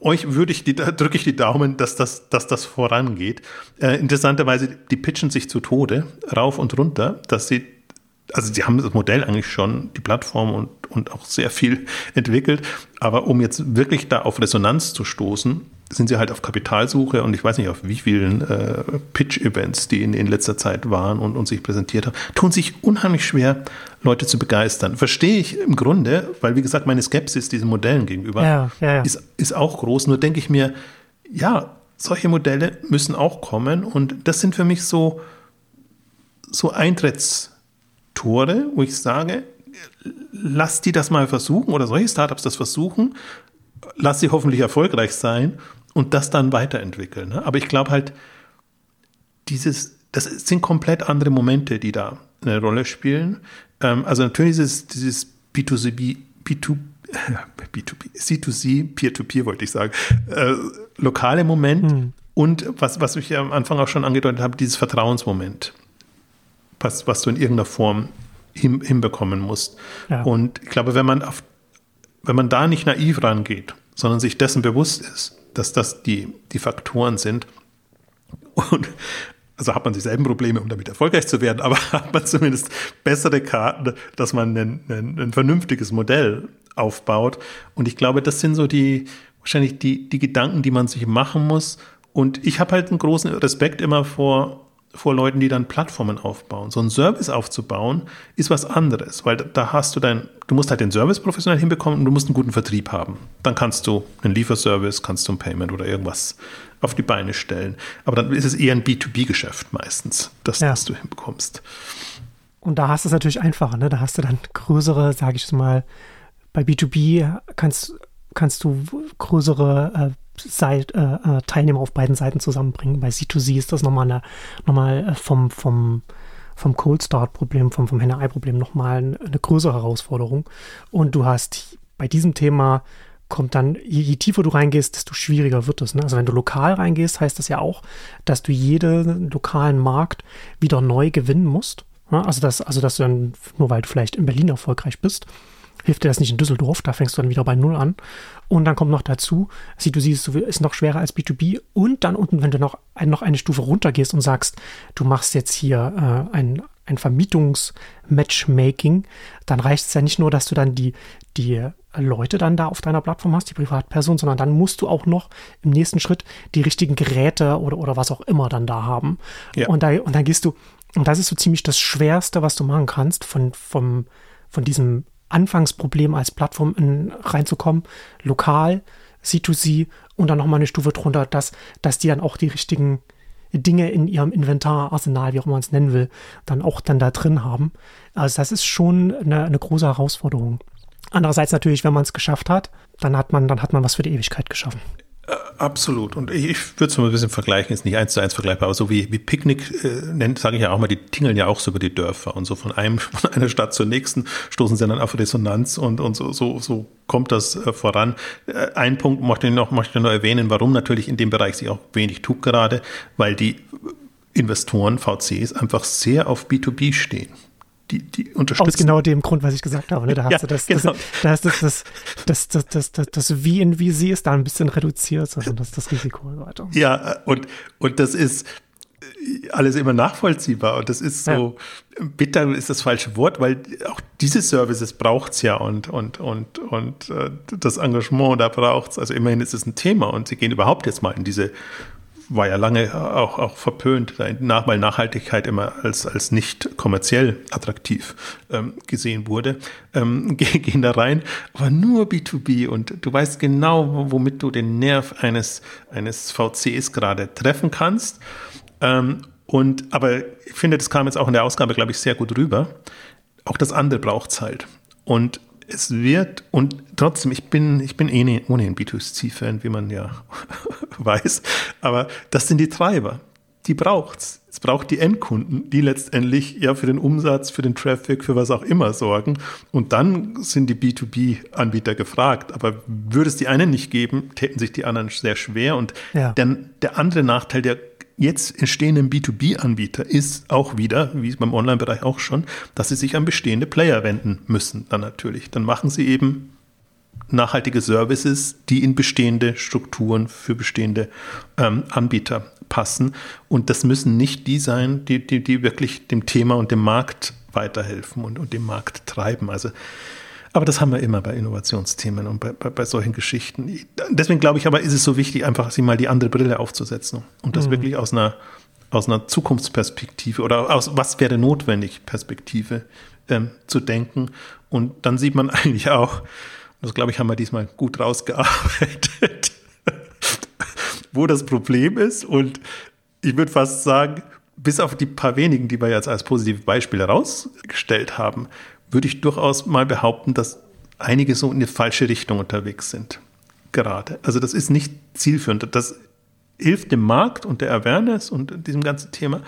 B: euch würde ich drücke ich die Daumen, dass das, dass das vorangeht. Äh, interessanterweise, die pitchen sich zu Tode, rauf und runter, dass sie, also sie haben das Modell eigentlich schon, die Plattform und, und auch sehr viel entwickelt, aber um jetzt wirklich da auf Resonanz zu stoßen, sind sie halt auf Kapitalsuche und ich weiß nicht, auf wie vielen äh, Pitch-Events, die in, in letzter Zeit waren und, und sich präsentiert haben, tun sich unheimlich schwer, Leute zu begeistern. Verstehe ich im Grunde, weil wie gesagt, meine Skepsis diesen Modellen gegenüber ja, ja, ja. Ist, ist auch groß. Nur denke ich mir, ja, solche Modelle müssen auch kommen und das sind für mich so, so Eintrittstore, wo ich sage, lass die das mal versuchen oder solche Startups das versuchen, lass sie hoffentlich erfolgreich sein und das dann weiterentwickeln. Ne? Aber ich glaube halt, dieses, das sind komplett andere Momente, die da eine Rolle spielen. Ähm, also natürlich ist es dieses B2C, B2, B2B, C2C, Peer-to-Peer wollte ich sagen, äh, lokale Moment hm. und was, was ich am Anfang auch schon angedeutet habe, dieses Vertrauensmoment, was, was du in irgendeiner Form hin, hinbekommen musst. Ja. Und ich glaube, wenn man auf, wenn man da nicht naiv rangeht, sondern sich dessen bewusst ist, dass das die, die Faktoren sind. Und also hat man dieselben Probleme, um damit erfolgreich zu werden, aber hat man zumindest bessere Karten, dass man ein, ein, ein vernünftiges Modell aufbaut. Und ich glaube, das sind so die, wahrscheinlich die, die Gedanken, die man sich machen muss. Und ich habe halt einen großen Respekt immer vor, vor Leuten, die dann Plattformen aufbauen. So ein Service aufzubauen ist was anderes, weil da hast du dein, du musst halt den Service professionell hinbekommen und du musst einen guten Vertrieb haben. Dann kannst du einen Lieferservice, kannst du ein Payment oder irgendwas auf die Beine stellen. Aber dann ist es eher ein B2B-Geschäft meistens, das, ja. das du hinbekommst.
A: Und da hast du es natürlich einfacher, ne? Da hast du dann größere, sage ich mal, bei B2B kannst, kannst du größere äh, Seit, äh, äh, Teilnehmer auf beiden Seiten zusammenbringen. Bei C2C ist das nochmal, eine, nochmal äh, vom, vom, vom Cold Start-Problem, vom, vom Henne-Ei-Problem nochmal eine, eine größere Herausforderung. Und du hast bei diesem Thema kommt dann, je, je, tiefer du reingehst, desto schwieriger wird es. Ne? Also wenn du lokal reingehst, heißt das ja auch, dass du jeden lokalen Markt wieder neu gewinnen musst. Ne? Also, dass, also dass du dann, nur weil du vielleicht in Berlin erfolgreich bist, hilft dir das nicht in Düsseldorf, da fängst du dann wieder bei Null an. Und dann kommt noch dazu, sie, du siehst, ist noch schwerer als B2B. Und dann unten, wenn du noch, noch eine Stufe runtergehst und sagst, du machst jetzt hier äh, ein, ein Vermietungs-Matchmaking, dann reicht es ja nicht nur, dass du dann die, die Leute dann da auf deiner Plattform hast, die Privatperson, sondern dann musst du auch noch im nächsten Schritt die richtigen Geräte oder, oder was auch immer dann da haben. Ja. Und, da, und dann gehst du, und das ist so ziemlich das Schwerste, was du machen kannst, von, vom, von diesem Anfangsproblem als Plattform in, reinzukommen, lokal, C2C und dann nochmal eine Stufe drunter, dass, dass die dann auch die richtigen Dinge in ihrem Inventar, Arsenal, wie auch immer man es nennen will, dann auch dann da drin haben. Also das ist schon eine, eine große Herausforderung. Andererseits natürlich, wenn man es geschafft hat, dann hat man, dann hat man was für die Ewigkeit geschaffen.
B: Äh, absolut. Und ich würde es mal ein bisschen vergleichen, ist nicht eins zu eins vergleichbar, aber so wie, wie Picknick äh, nennt, sage ich ja auch mal, die tingeln ja auch so über die Dörfer und so von einem, von einer Stadt zur nächsten stoßen sie dann auf Resonanz und, und so, so, so kommt das äh, voran. Äh, ein Punkt möchte ich noch, möchte ich noch erwähnen, warum natürlich in dem Bereich sich auch wenig tut gerade, weil die Investoren, VCs einfach sehr auf B2B stehen die, die unterstützen.
A: Aus genau dem Grund, was ich gesagt habe. Ne? Da hast ja, du das, genau. das, das, das, das, das, das, das, das Wie in Wie sie ist da ein bisschen reduziert, also das, das Risiko und so weiter.
B: Ja, und, und das ist alles immer nachvollziehbar und das ist so, ja. bitter ist das falsche Wort, weil auch diese Services braucht es ja und, und, und, und äh, das Engagement da braucht es. Also immerhin ist es ein Thema und sie gehen überhaupt jetzt mal in diese war ja lange auch, auch verpönt, weil Nachhaltigkeit immer als, als nicht kommerziell attraktiv ähm, gesehen wurde, ähm, gehen da rein, aber nur B2B und du weißt genau, womit du den Nerv eines, eines VCs gerade treffen kannst. Ähm, und, aber ich finde, das kam jetzt auch in der Ausgabe, glaube ich, sehr gut rüber. Auch das andere braucht es halt. Und es wird, und trotzdem, ich bin, ich bin eh ne, ohnehin B2C-Fan, wie man ja weiß, aber das sind die Treiber. Die braucht's. Es braucht die Endkunden, die letztendlich ja für den Umsatz, für den Traffic, für was auch immer sorgen. Und dann sind die B2B-Anbieter gefragt. Aber würde es die einen nicht geben, täten sich die anderen sehr schwer. Und ja. dann der andere Nachteil, der jetzt entstehenden B2B-Anbieter ist auch wieder, wie beim Online-Bereich auch schon, dass sie sich an bestehende Player wenden müssen, dann natürlich. Dann machen sie eben nachhaltige Services, die in bestehende Strukturen für bestehende ähm, Anbieter passen. Und das müssen nicht die sein, die, die, die wirklich dem Thema und dem Markt weiterhelfen und, und den Markt treiben. Also aber das haben wir immer bei Innovationsthemen und bei, bei, bei solchen Geschichten. Deswegen glaube ich aber, ist es so wichtig, einfach sich mal die andere Brille aufzusetzen und das mhm. wirklich aus einer, aus einer Zukunftsperspektive oder aus was wäre notwendig Perspektive ähm, zu denken. Und dann sieht man eigentlich auch, das glaube ich, haben wir diesmal gut rausgearbeitet, wo das Problem ist. Und ich würde fast sagen, bis auf die paar wenigen, die wir jetzt als positive Beispiele herausgestellt haben, würde ich durchaus mal behaupten, dass einige so in die falsche Richtung unterwegs sind. Gerade. Also das ist nicht zielführend. Das hilft dem Markt und der Awareness und diesem ganzen Thema.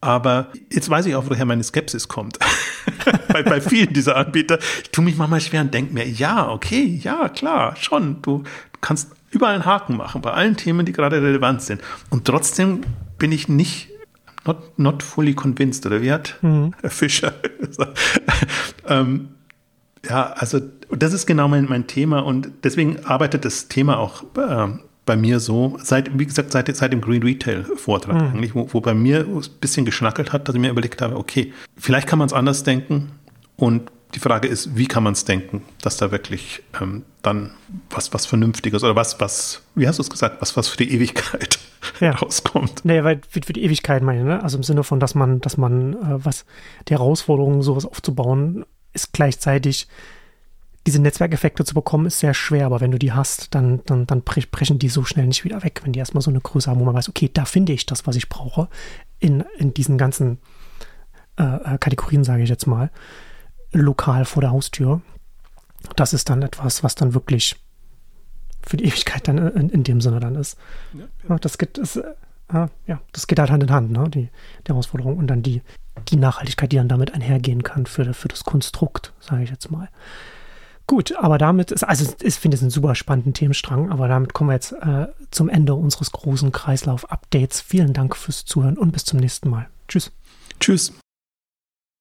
B: Aber jetzt weiß ich auch, woher meine Skepsis kommt. bei, bei vielen dieser Anbieter. Ich tue mich manchmal schwer und denke mir, ja, okay, ja, klar, schon. Du kannst überall einen Haken machen, bei allen Themen, die gerade relevant sind. Und trotzdem bin ich nicht not, not fully convinced, oder wie hat mhm. Herr Fischer gesagt? ähm, ja, also das ist genau mein, mein Thema und deswegen arbeitet das Thema auch äh, bei mir so, seit, wie gesagt, seit, seit dem Green Retail Vortrag mhm. eigentlich, wo, wo bei mir ein bisschen geschnackelt hat, dass ich mir überlegt habe, okay, vielleicht kann man es anders denken und die Frage ist, wie kann man es denken, dass da wirklich ähm, dann was, was Vernünftiges oder was, was, wie hast du es gesagt, was, was für die Ewigkeit ja. rauskommt.
A: Nee, weil für, für die Ewigkeit meine ich, ne? Also im Sinne von, dass man, dass man, äh, was die Herausforderung, sowas aufzubauen, ist gleichzeitig diese Netzwerkeffekte zu bekommen, ist sehr schwer, aber wenn du die hast, dann, dann, dann brechen die so schnell nicht wieder weg, wenn die erstmal so eine Größe haben, wo man weiß, okay, da finde ich das, was ich brauche, in, in diesen ganzen äh, äh Kategorien, sage ich jetzt mal lokal vor der Haustür. Das ist dann etwas, was dann wirklich für die Ewigkeit dann in, in dem Sinne dann ist. Ja, ja. Das geht, das, äh, ja, das geht halt Hand in Hand, ne? die, die Herausforderung und dann die, die Nachhaltigkeit, die dann damit einhergehen kann für, für das Konstrukt, sage ich jetzt mal. Gut, aber damit ist, also ich finde es einen super spannenden Themenstrang, aber damit kommen wir jetzt äh, zum Ende unseres großen Kreislauf-Updates. Vielen Dank fürs Zuhören und bis zum nächsten Mal. Tschüss.
B: Tschüss.